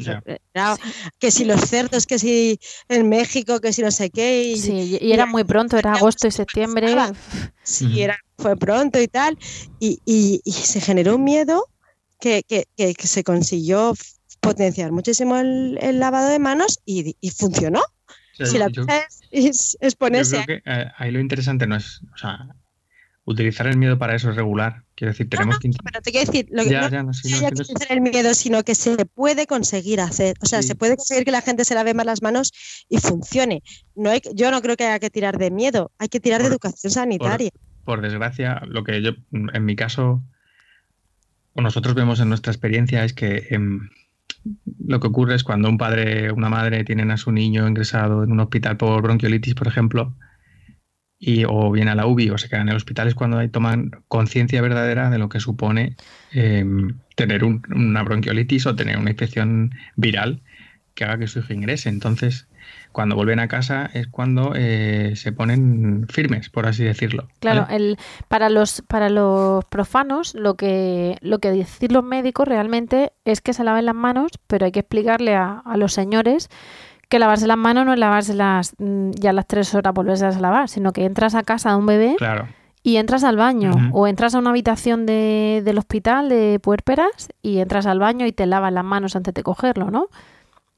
que si los cerdos, que si en México, que si no sé qué. Y, sí, y era muy pronto, era agosto y septiembre. Sí, era, fue pronto y tal, y, y, y se generó un miedo que, que, que, se consiguió potenciar muchísimo el, el lavado de manos y, y funcionó. si la cosa es, es, ponerse... creo que, eh, ahí lo interesante no es, o sea, utilizar el miedo para eso es regular. Quiero decir, tenemos que... Pero te quiero decir, lo que no, no, sí, no, que utilizar el miedo, sino que se puede conseguir hacer. O sea, se puede conseguir que la gente se lave más las manos y funcione. No hay, yo no creo que haya que tirar de miedo, hay que tirar de educación sanitaria. Por, desgracia, lo que yo, en mi caso, o nosotros vemos en nuestra experiencia es que em, lo que ocurre es cuando un padre o una madre tienen a su niño ingresado en un hospital por bronquiolitis, por ejemplo, y, o bien a la UBI o se quedan en el hospital es cuando hay, toman conciencia verdadera de lo que supone em, tener una bronquiolitis o tener una infección viral que haga que su hijo ingrese. Entonces, cuando vuelven a casa es cuando eh, se ponen firmes, por así decirlo. Claro, el, para los para los profanos lo que lo que dicen los médicos realmente es que se laven las manos, pero hay que explicarle a, a los señores que lavarse las manos no es lavarse las mm, ya las tres horas volverse a lavar, sino que entras a casa de un bebé y entras al baño o entras a una habitación de, del hospital de puérperas y entras al baño y te lavas las manos antes de cogerlo, ¿no?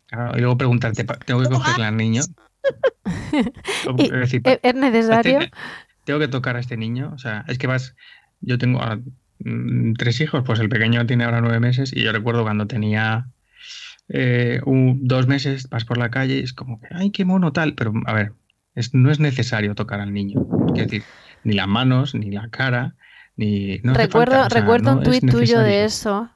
Claro, y luego preguntarte, ¿tengo que cogerle al niño? ¿Es necesario? ¿Tengo que tocar a este niño? O sea, es que vas, yo tengo mm, tres hijos, pues el pequeño tiene ahora nueve meses y yo recuerdo cuando tenía eh, dos meses vas por la calle y es como que, ay, qué mono tal, pero a ver, es, no es necesario tocar al niño. Quiero decir, ni las manos, ni la cara, ni... recuerdo recuerdo un tuit tuyo de eso.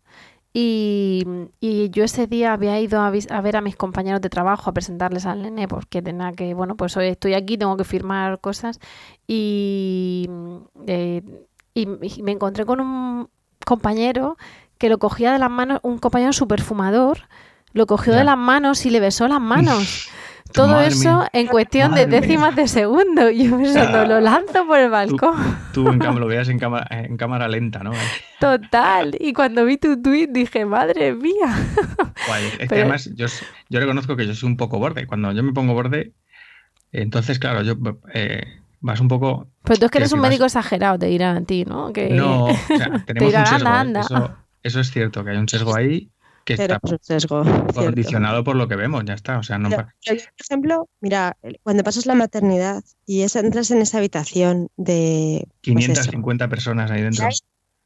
Y, y, yo ese día había ido a, a, ver a mis compañeros de trabajo a presentarles al nene porque tenía que, bueno, pues hoy estoy aquí, tengo que firmar cosas y, eh, y me encontré con un compañero que lo cogía de las manos, un compañero super fumador, lo cogió de las manos y le besó las manos. Todo eso en cuestión de décimas de segundo. Yo pensando, lo lanzo por el balcón. Tú, en cambio lo veas en cámara, en cámara lenta, ¿no? Total. Y cuando vi tu tweet dije, madre mía. es que además yo, yo, reconozco que yo soy un poco borde. Cuando yo me pongo borde, entonces, claro, yo eh, vas un poco. Pero tú es que eres un médico exagerado, te dirán a ti, ¿no? Que... No, o sea, tenemos un sesgo, anda, Eso, eso, es cierto, que hay un sesgo ahí que está condicionado por lo que vemos, ya está. O sea, no por ejemplo, mira, cuando pasas la maternidad y entras en esa habitación de... 550 pues personas ahí dentro. Hay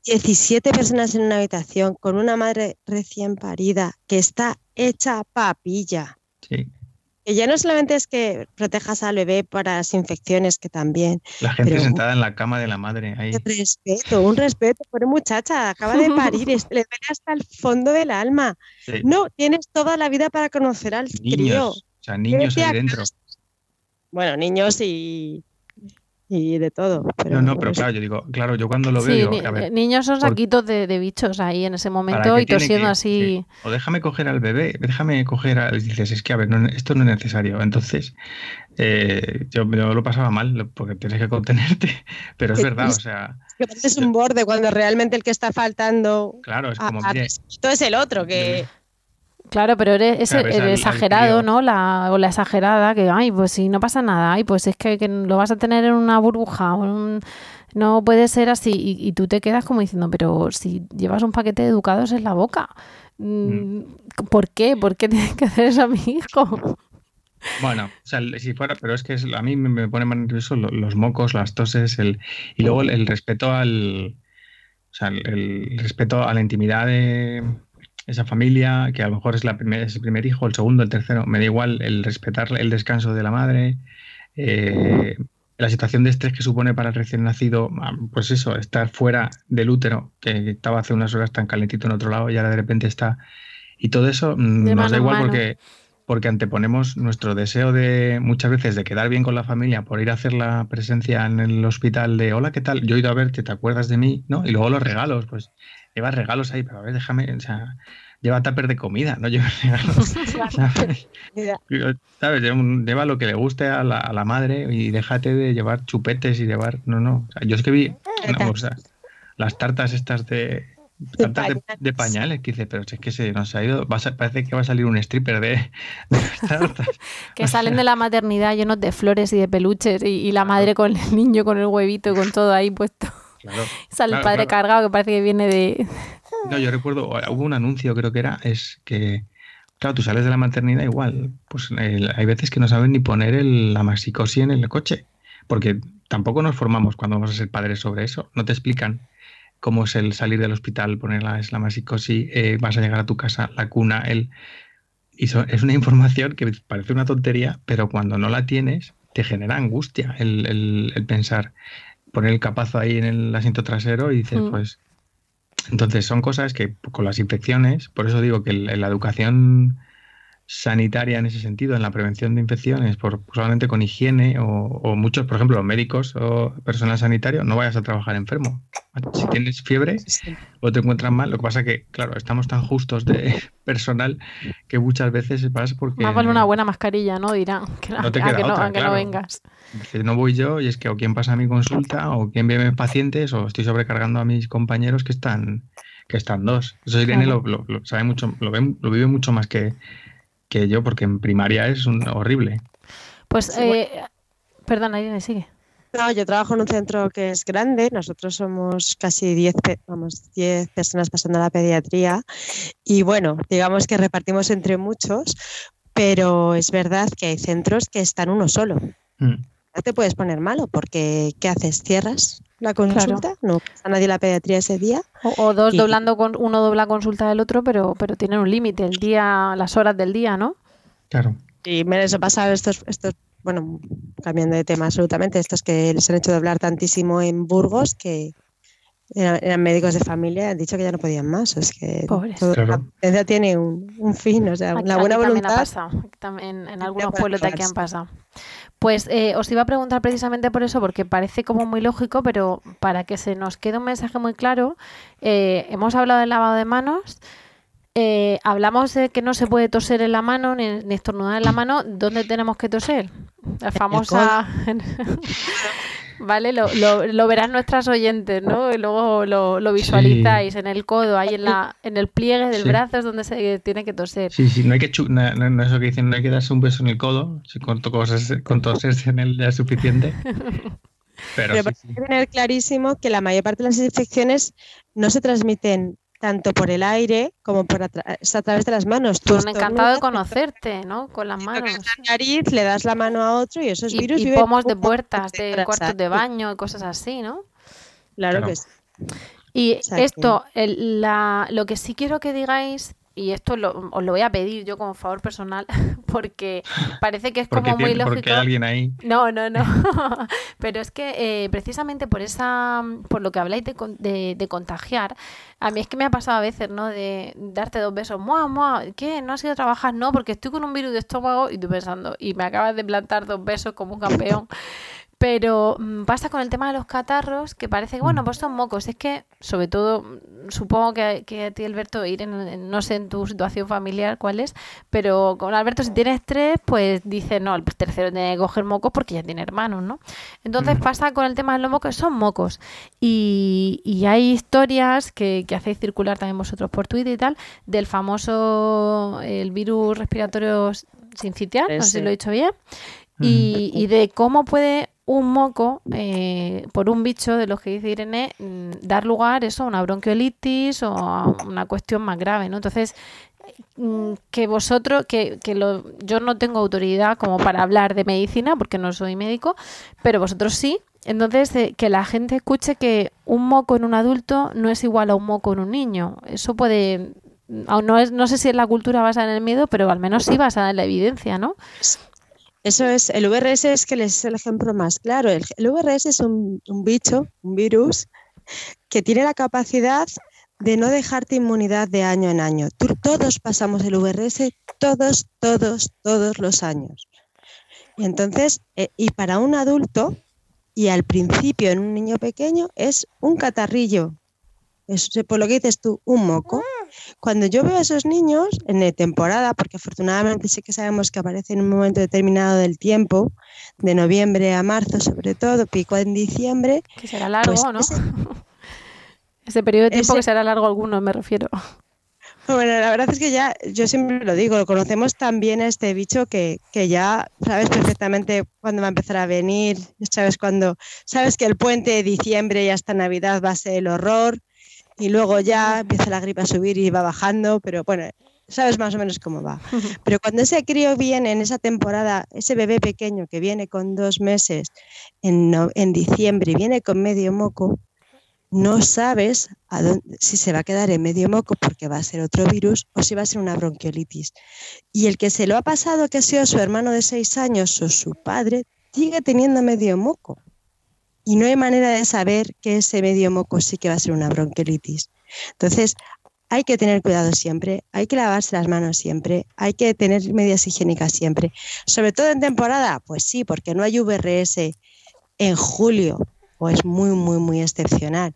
17 personas en una habitación con una madre recién parida que está hecha papilla. Sí que ya no solamente es que protejas al bebé para las infecciones, que también. La gente sentada en la cama de la madre. Ahí. Un respeto, un respeto. Pobre muchacha, acaba de parir, le duele hasta el fondo del alma. No, tienes toda la vida para conocer al niños, O sea, niños ahí dentro. Bueno, niños y, y de todo. no, no, pero claro, yo digo, claro, yo cuando lo veo. Digo, niños son saquitos de, bichos ahí en ese momento y tosiendo así. O déjame coger al bebé, déjame coger al. Dices, es que a ver, esto no es necesario. Entonces, eh, yo, lo pasaba mal porque tienes que contenerte, pero es verdad, o sea. Es un borde cuando realmente el que está faltando. Claro, es como. esto es el otro que. Claro, pero eres, exagerado, ¿no? La, o la exagerada, que, ay, pues si no pasa nada, ay, pues es que, lo vas a tener en una burbuja, no puede ser así. Y, tú te quedas como diciendo, pero si llevas un paquete de educados en la boca, mm. ¿por qué? ¿Por qué tienes que hacer eso a mi hijo? Bueno, o sea, si fuera, pero es que a mí me pone más nervioso los mocos, las toses, el, y luego el, respeto al, o sea, el respeto a la intimidad de esa familia, que a lo mejor es, la es el primer hijo, el segundo, el tercero, me da igual el respetar el descanso de la madre, eh, la situación de estrés que supone para el recién nacido, ah, pues eso, estar fuera del útero, que estaba hace unas horas tan calentito en otro lado y ahora de repente está... Y todo eso mm, nos da igual porque porque anteponemos nuestro deseo de muchas veces de quedar bien con la familia por ir a hacer la presencia en el hospital de hola, ¿qué tal? Yo he ido a verte, ¿te acuerdas de mí? ¿No? Y luego los regalos, pues llevas regalos ahí, pero a ver, déjame, o sea, lleva tupper de comida, no lleva regalos. ¿Sabes? Lleva lo que le guste a la, madre y déjate de llevar chupetes y llevar. No, no. yo es que vi las tartas estas de, de, de, pañales, que dice, pero es que se nos ha ido, parece que va a salir un stripper de, tartas. que salen de la maternidad llenos de flores y de peluches y, la madre con el niño con el huevito con todo ahí puesto. Sale el padre cargado que parece que viene de... No, yo recuerdo, hubo un anuncio creo que era, es que, claro, tú sales de la maternidad igual, pues hay veces que no saben ni poner el, la maxicosi en el coche, porque tampoco nos formamos cuando vamos a ser padres sobre eso, no te explican cómo es el salir del hospital, poner la eslamasicosis, eh, vas a llegar a tu casa, la cuna, el... Y es una información que parece una tontería, pero cuando no la tienes, te genera angustia el, pensar, poner el capazo ahí en el asiento trasero y dices, mm. pues... Entonces son cosas que con las infecciones, por eso digo que la educación sanitaria en ese sentido, en la prevención de infecciones, por, solamente con higiene o, muchos, por ejemplo, médicos o personal sanitario, no vayas a trabajar enfermo. Si tienes fiebre o te encuentras mal, lo que pasa que, claro, estamos tan justos de personal que muchas veces pasa porque... Más vale una buena mascarilla, ¿no? Dirán, que no, te queda aunque, no, vengas. no voy yo y es que o quién pasa a mi consulta o quién ve a mis pacientes o estoy sobrecargando a mis compañeros que están que están dos. Eso Irene lo, sabe mucho, lo, lo vive mucho más que, que yo, porque en primaria es un, horrible. Pues, eh, perdona, Irene, sigue. No, yo trabajo en un centro que es grande, nosotros somos casi 10 vamos, 10 personas pasando a la pediatría y bueno, digamos que repartimos entre muchos, pero es verdad que hay centros que están uno solo. Mm. Te puedes poner malo porque ¿qué haces? ¿Cierras la consulta? No a nadie la pediatría ese día. O, dos doblando con uno dobla consulta del otro, pero pero tienen un límite, el día, las horas del día, ¿no? Claro. Y me les ha pasado estos estos bueno, cambiando de tema absolutamente, estos que les han hecho doblar tantísimo en Burgos que eran, médicos de familia, han dicho que ya no podían más. Es que la tiene un, fin, o sea, una buena voluntad. También en, algunos pueblos de aquí han pasado. Pues eh, os iba a preguntar precisamente por eso, porque parece como muy lógico, pero para que se nos quede un mensaje muy claro, eh, hemos hablado del lavado de manos. Eh, hablamos de que no se puede toser en la mano ni, estornudar en la mano. ¿Dónde tenemos que toser? La famosa. ¿Vale? Lo, lo, verán nuestras oyentes, ¿no? Y luego lo, visualizáis en el codo, ahí en, la, en el pliegue del brazo es donde se tiene que toser. Sí, sí, no hay que, no, eso que dicen, no hay que darse un beso en el codo, si con, con toserse en él ya es suficiente. Pero, Pero sí, hay que tener clarísimo que la mayor parte de las infecciones no se transmiten tanto por el aire como por a, través de las manos. Tú encantado de conocerte, ¿no? Con las manos. La nariz, le das la mano a otro y esos virus. Y, pomos de puertas, de cuartos de baño y cosas así, ¿no? Claro, que sí. Y esto, la, lo que sí quiero que digáis y esto os lo voy a pedir yo como favor personal, porque parece que es como muy lógico. Porque hay alguien ahí. No, no, no. Pero es que eh, precisamente por esa, por lo que habláis de, de, contagiar, a mí es que me ha pasado a veces, ¿no? De darte dos besos, ¡mua, mua! ¿Qué? ¿No has ido a trabajar? No, porque estoy con un virus de estómago y tú pensando, y me acabas de plantar dos besos como un campeón. Pero mm, pasa con el tema de los catarros, que parece que, bueno, mm. pues son mocos. Es que, sobre todo, mm, supongo que, que a ti, Alberto, ir en, no sé en tu situación familiar cuál es, pero con Alberto, si tiene estrés, pues dice, no, el tercero tiene que coger mocos porque ya tiene hermanos, ¿no? Entonces pasa con el tema de los mocos, son mocos. Y, y hay historias que, que hacéis circular también vosotros por Twitter y tal, del famoso, el virus respiratorio sincitial, no sé si lo he dicho bien, y, y de cómo puede un moco eh, por un bicho de los que dice Irene mm, dar lugar eso a una bronquiolitis o a una cuestión más grave, ¿no? Entonces mm, que vosotros, que, que lo, yo no tengo autoridad como para hablar de medicina porque no soy médico, pero vosotros sí. Entonces, eh, que la gente escuche que un moco en un adulto no es igual a un moco en un niño. Eso puede, no, es, no sé si es la cultura basada en el miedo, pero al menos sí basada en la evidencia, ¿no? Eso es, el VRS es que es el ejemplo más claro. El, VRS es un, bicho, un virus, que tiene la capacidad de no dejarte inmunidad de año en año. todos pasamos el VRS, todos, todos, todos los años. Y entonces, eh, y para un adulto, y al principio en un niño pequeño, es un catarrillo. Por lo que dices tú, un moco. Cuando yo veo a esos niños en temporada, porque afortunadamente sí que sabemos que aparecen en un momento determinado del tiempo, de noviembre a marzo sobre todo, pico en diciembre. Que será largo, pues ¿no? Ese, periodo de tiempo que será largo alguno, me refiero. Bueno, la verdad es que ya, yo siempre lo digo, lo conocemos tan bien a este bicho que, que, ya sabes perfectamente cuándo va a empezar a venir, sabes cuándo, sabes que el puente de diciembre y hasta Navidad va a ser el horror, y luego ya empieza la gripe a subir y va bajando, pero bueno, sabes más o menos cómo va. Pero cuando ese crío viene en esa temporada, ese bebé pequeño que viene con dos meses en, en diciembre y viene con medio moco, no sabes a dónde, si se va a quedar en medio moco porque va a ser otro virus o si va a ser una bronquiolitis. Y el que se lo ha pasado, que ha sido su hermano de seis años o su padre, sigue teniendo medio moco y no hay manera de saber que ese medio moco sí que va a ser una bronquiolitis. Entonces, hay que tener cuidado siempre, hay que lavarse las manos siempre, hay que tener medidas higiénicas siempre. Sobre todo en temporada, pues sí, porque no hay VRS en julio, o es muy, muy, muy excepcional.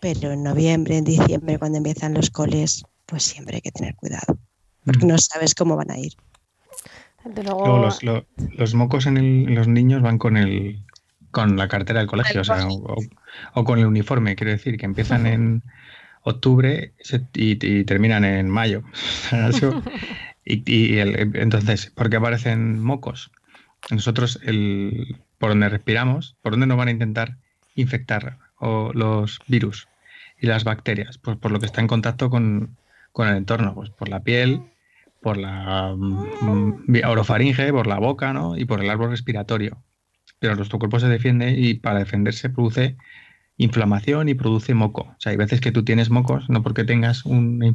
Pero en noviembre, en diciembre, cuando empiezan los coles, pues siempre hay que tener cuidado, porque no sabes cómo van a ir. Luego, los, mocos en los niños van con el, con la cartera del colegio, o, sea, o, con el uniforme, quiero decir, que empiezan en octubre y, terminan en mayo. y, entonces, ¿por qué aparecen mocos? Nosotros, el, por donde respiramos, ¿por donde nos van a intentar infectar o los virus y las bacterias? Pues por lo que está en contacto con, con el entorno, pues por la piel, por la mm, orofaringe, por la boca, ¿no? Y por el árbol respiratorio pero nuestro cuerpo se defiende y para defenderse produce inflamación y produce moco. O sea, hay veces que tú tienes mocos, no porque tengas una,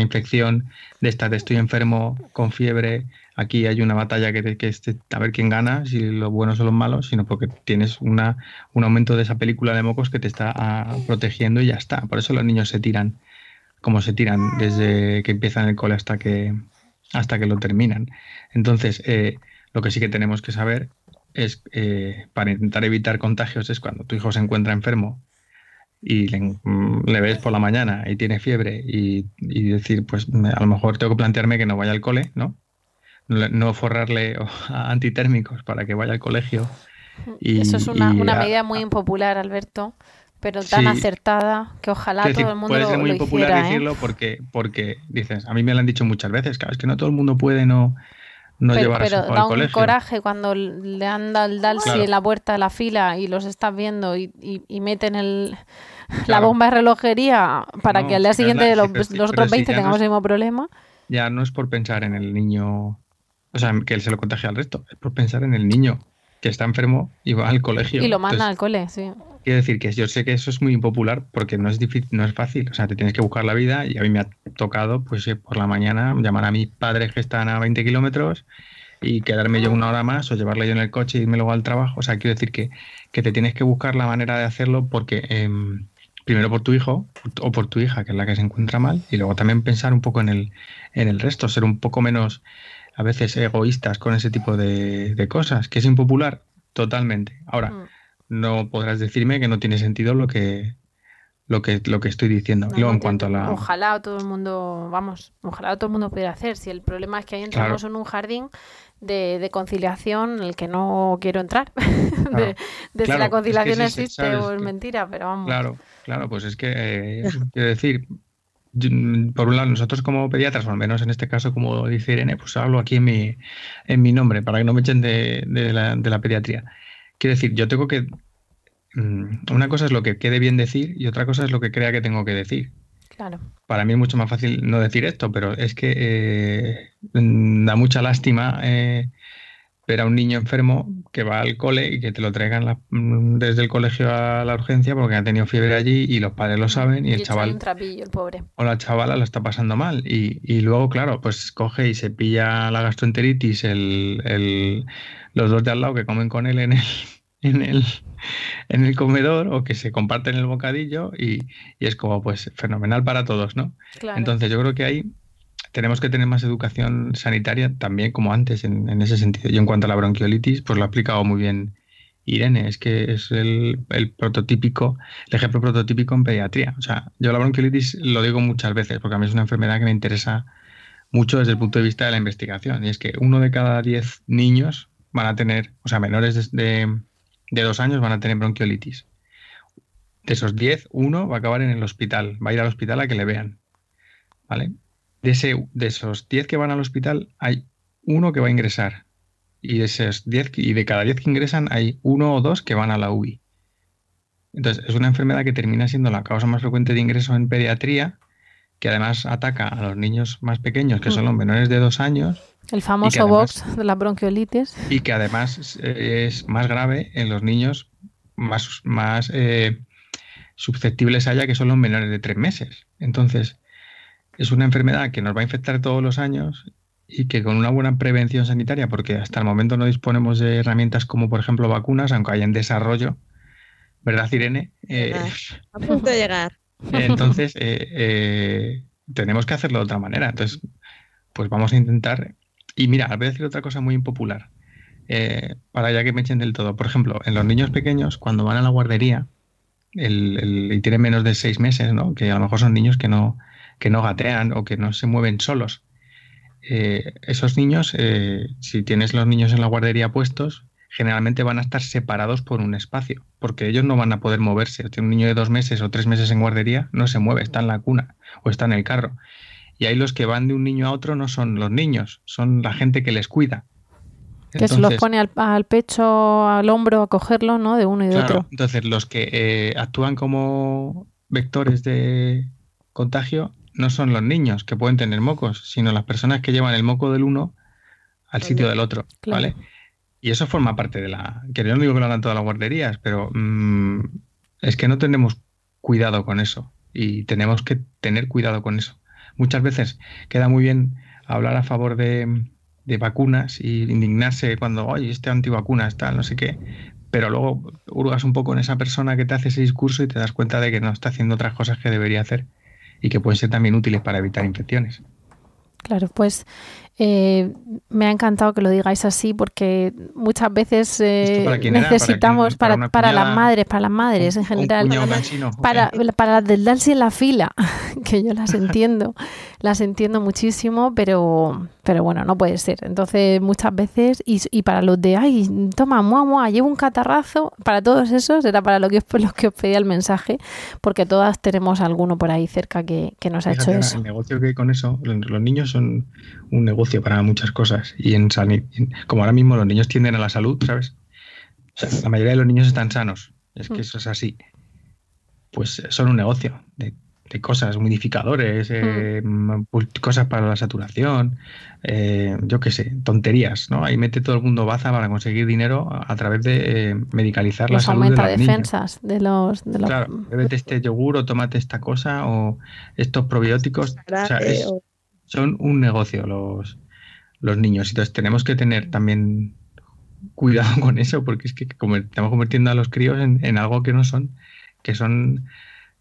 infección de esta de estoy enfermo con fiebre, aquí hay una batalla que, que a ver quién gana, si los buenos o los malos, sino porque tienes una, un aumento de esa película de mocos que te está ah, protegiendo y ya está. Por eso los niños se tiran, como se tiran desde que empiezan el cole hasta que, hasta que lo terminan. Entonces, eh, lo que sí que tenemos que saber es eh, para intentar evitar contagios es cuando tu hijo se encuentra enfermo y mm, le, ves por la mañana y tiene fiebre y, decir, pues a lo mejor tengo que plantearme que no vaya al cole, ¿no? No, forrarle antitérmicos para que vaya al colegio. Y, Eso es una, medida muy impopular, Alberto, pero tan acertada que ojalá todo el mundo puede ser muy impopular ¿eh? decirlo porque, porque dices, a mí me lo han dicho muchas veces, claro, es que no todo el mundo puede no no pero, llevar pero da un coraje cuando le han dado el Dalsi en la puerta de la fila y los estás viendo y, meten el, la bomba de relojería para que al día siguiente los, otros 20 tengamos el mismo problema. Ya no es por pensar en el niño, o sea, que él se lo contagie al resto, es por pensar en el niño que está enfermo y va al colegio. Y lo manda al cole, sí. Quiero decir que yo sé que eso es muy impopular porque no es difícil, no es fácil. O sea, te tienes que buscar la vida y a mí me ha tocado, pues eh, por la mañana, llamar a mis padres que están a 20 kilómetros y quedarme yo una hora más o llevarle yo en el coche y irme luego al trabajo. O sea, quiero decir que, que te tienes que buscar la manera de hacerlo porque em, primero por tu hijo o por tu hija, que es la que se encuentra mal, y luego también pensar un poco en el, en el resto, ser un poco menos a veces egoístas con ese tipo de, de cosas, que es impopular totalmente. Ahora, mm no podrás decirme que no tiene sentido lo que lo que lo que estoy diciendo. Luego, en cuanto a la ojalá todo el mundo, vamos, ojalá todo el mundo pudiera hacer. Si el problema es que ahí entramos en un jardín de, conciliación en el que no quiero entrar. de, si la conciliación existe o es mentira, pero vamos. Claro, claro, pues es que eh, quiero decir, por un lado, nosotros como pediatras, o al menos en este caso, como dice Irene, pues hablo aquí en mi, en mi nombre, para que no me echen de, de la, de la pediatría. Quiero decir, yo tengo que... Mm, una cosa es lo que quede bien decir y otra cosa es lo que crea que tengo que decir. Claro. Para mí es mucho más fácil no decir esto, pero es que eh, da mucha lástima eh, ver a un niño enfermo que va al cole y que te lo traigan mm, desde el colegio a la urgencia porque ha tenido fiebre allí y los padres lo saben y, el chaval un trapillo, el pobre. o la chavala lo está pasando mal y, y, luego claro pues coge y se pilla la gastroenteritis el, el, los dos de al lado que comen con él en el, en el, en el comedor o que se comparten el bocadillo y, y, es como pues fenomenal para todos, ¿no? Entonces yo creo que ahí tenemos que tener más educación sanitaria también como antes en, ese sentido. Y en cuanto a la bronquiolitis, pues lo ha explicado muy bien Irene, es que es el, prototípico, el ejemplo prototípico en pediatría. O sea, yo la bronquiolitis lo digo muchas veces porque a mí es una enfermedad que me interesa mucho desde el punto de vista de la investigación. Y es que uno de cada diez niños van a tener, o sea, menores de, de dos años van a tener bronquiolitis. De esos diez, uno va a acabar en el hospital, va a ir al hospital a que le vean. ¿Vale? De, ese, de esos 10 que van al hospital, hay uno que va a ingresar. Y de, esos 10, y de cada 10 que ingresan, hay uno o dos que van a la UBI. Entonces, es una enfermedad que termina siendo la causa más frecuente de ingreso en pediatría, que además ataca a los niños más pequeños, que son los menores de dos años. El famoso box de la bronquiolitis. Y que además es, más grave en los niños más, más eh, susceptibles haya, que son los menores de tres meses. Entonces, es una enfermedad que nos va a infectar todos los años y que con una buena prevención sanitaria, porque hasta el momento no disponemos de herramientas como por ejemplo vacunas, aunque haya en desarrollo, ¿verdad, Irene? Eh, a punto de llegar. Entonces, eh, eh, tenemos que hacerlo de otra manera. Entonces, pues vamos a intentar. Y mira, voy a decir otra cosa muy impopular, para ya que me echen del todo. Por ejemplo, en los niños pequeños, cuando van a la guardería y tienen menos de seis meses, ¿no? que a lo mejor son niños que no, que no gatean o que no se mueven solos. Eh, esos niños, eh, si tienes los niños en la guardería puestos, generalmente van a estar separados por un espacio, porque ellos no van a poder moverse. Un niño de dos meses o tres meses en guardería, no se mueve, está en la cuna o está en el carro. Y ahí los que van de un niño a otro no son los niños, son la gente que les cuida. Que se los pone al, pecho, al hombro, a cogerlo, ¿no? De uno y de otro. Entonces, los que eh, actúan como vectores de contagio no son los niños que pueden tener mocos, sino las personas que llevan el moco del uno al sitio del otro, ¿vale? Y eso forma parte de la... Que yo no digo que lo hagan todas las guarderías, pero mm, es que no tenemos cuidado con eso y tenemos que tener cuidado con eso. Muchas veces queda muy bien hablar a favor de, de vacunas y indignarse cuando, oye, este antivacuna está, no sé qué, pero luego hurgas un poco en esa persona que te hace ese discurso y te das cuenta de que no está haciendo otras cosas que debería hacer y que pueden ser también útiles para evitar infecciones. Claro, pues eh, me ha encantado que lo digáis así porque muchas veces eh, necesitamos para, las madres, para las madres en general, para, para las del Dalsi en la fila, que yo las entiendo, las entiendo muchísimo, pero, pero bueno, no puede ser. Entonces muchas veces, y, y para los de, ay, toma, mua, mua, llevo un catarrazo, para todos esos era para lo que, los que os pedía el mensaje, porque todas tenemos alguno por ahí cerca que, nos ha hecho eso. El negocio que con eso, los niños son un negocio para muchas cosas. Y en como ahora mismo los niños tienden a la salud, ¿sabes? la mayoría de los niños están sanos. Es que mm. eso es así. Pues son un negocio de, cosas, humidificadores, eh, mm. cosas para la saturación, eh, yo qué sé, tonterías, ¿no? Ahí mete todo el mundo baza para conseguir dinero a, través de eh, medicalizar la salud de los defensas de los, de los... Claro, bébete este yogur o tómate esta cosa o estos probióticos. O sea, es, son un negocio los, los niños. Entonces tenemos que tener también cuidado con eso, porque es que estamos convirtiendo a los críos en, algo que no son, que son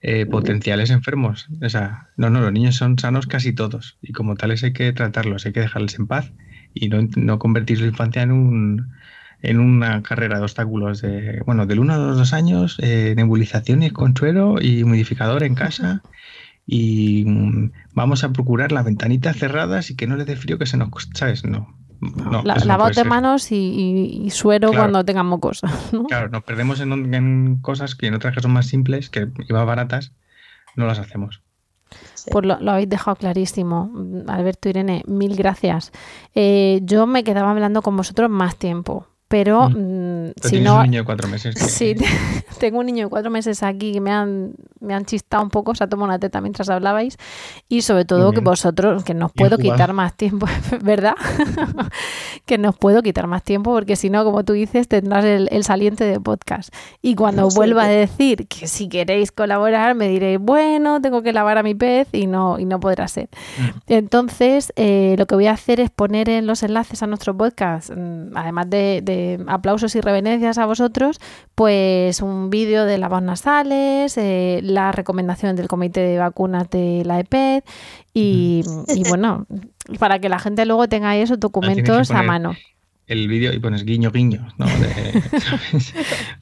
eh, potenciales enfermos. O sea, no, no, los niños son sanos casi todos, y como tales hay que tratarlos, hay que dejarles en paz y no, no convertir su infancia en un en una carrera de obstáculos de, bueno, del 1 a los 2 años, eh, nebulizaciones con suero y humidificador en casa y mm, vamos a procurar las ventanitas cerradas y que no le dé frío que se nos... ¿Sabes? No. no de manos y, suero cuando tengan mocos. Claro, nos perdemos en, cosas que en otras que son más simples, que iba baratas, no las hacemos. Pues lo, habéis dejado clarísimo. Alberto Irene, mil gracias. Eh, yo me quedaba hablando con vosotros más tiempo, pero, Mm. mm, Pero si no... un niño de cuatro meses. Sí, tengo un niño de cuatro meses aquí que me han, me han chistado un poco, se ha tomado una teta mientras hablabais y sobre todo que vosotros, que nos puedo quitar más tiempo, ¿verdad? que nos puedo quitar más tiempo porque si no, como tú dices, tendrás el, el saliente de podcast. Y cuando vuelva a decir que si queréis colaborar, me diréis, bueno, tengo que lavar a mi pez y no, y no podrá ser. Mm. Entonces, eh, lo que voy a hacer es poner en los enlaces a nuestro podcast, además de, de aplausos y reverencias a vosotros, pues un vídeo de lavas nasales, eh, las recomendaciones del comité de vacunas de la EPED y, y bueno, para que la gente luego tenga esos documentos a mano. El vídeo y pones guiño, guiño, ¿no? De-.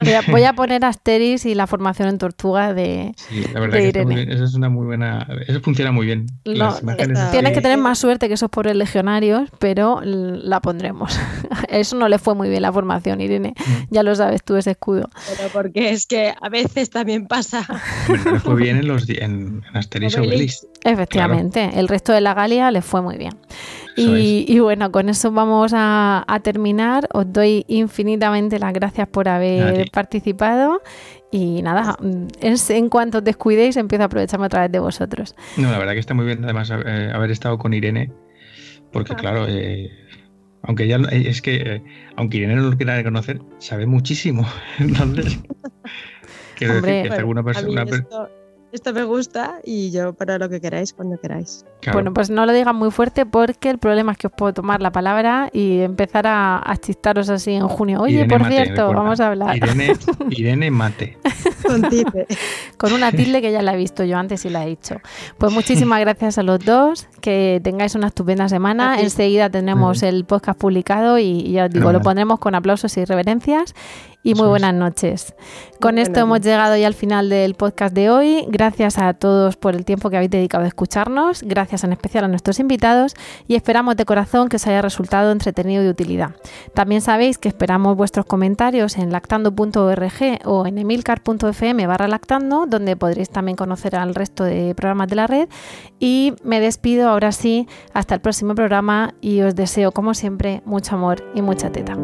Voy a, voy a poner Asteris y la formación en tortuga de... Sí, la verdad que está muy Irene. bien. Eso es una muy buena. Eso funciona muy bien. No, así- Tienes que tener más suerte que esos pobres legionarios, pero la pondremos. Eso no le fue muy bien la formación, Irene. Mm. Ya lo sabes tú, ese escudo. Pero porque es que a veces también pasa. Bueno, le fue bien en los en, en Asterix y Obelix. Obelix. Efectivamente, el resto de la Galia le fue muy bien. Y, y bueno, con eso vamos a, a terminar. Os doy infinitamente las gracias por A haber ti. participado. Y nada, es- en cuanto os descuidéis, empiezo a aprovecharme otra vez de vosotros. No, la verdad que está muy bien, además, eh, haber estado con Irene, porque Ah. claro, eh, aunque ya eh, es que, eh, aunque Irene no lo quiera reconocer, sabe muchísimo. Entonces, quiero Hombre, decir que si alguna a persona. Esto, me gusta y yo para lo que queráis, cuando queráis. claro, Bueno, pues no lo digan muy fuerte porque el problema es que os puedo tomar la palabra y empezar a, a chistaros así en junio. Oye, Irene por Mate, cierto, recuerda. vamos a hablar Irene, Irene Mate. Con una tilde que ya la he visto yo antes y la he dicho. Pues muchísimas gracias a los dos, que tengáis una estupenda semana. Enseguida tendremos el podcast publicado y, y ya os digo, lo pondremos con aplausos y reverencias. Y muy buenas noches. Con Muy esto hemos llegado ya al final del podcast de hoy. Gracias a todos por el tiempo que habéis dedicado a escucharnos. Gracias en especial a nuestros invitados y esperamos de corazón que os haya resultado entretenido y de utilidad. También sabéis que esperamos vuestros comentarios en lactando.org o en emilcar.fm barra lactando, donde podréis también conocer al resto de programas de la red. Y me despido ahora sí, hasta el próximo programa y os deseo como siempre mucho amor y mucha teta.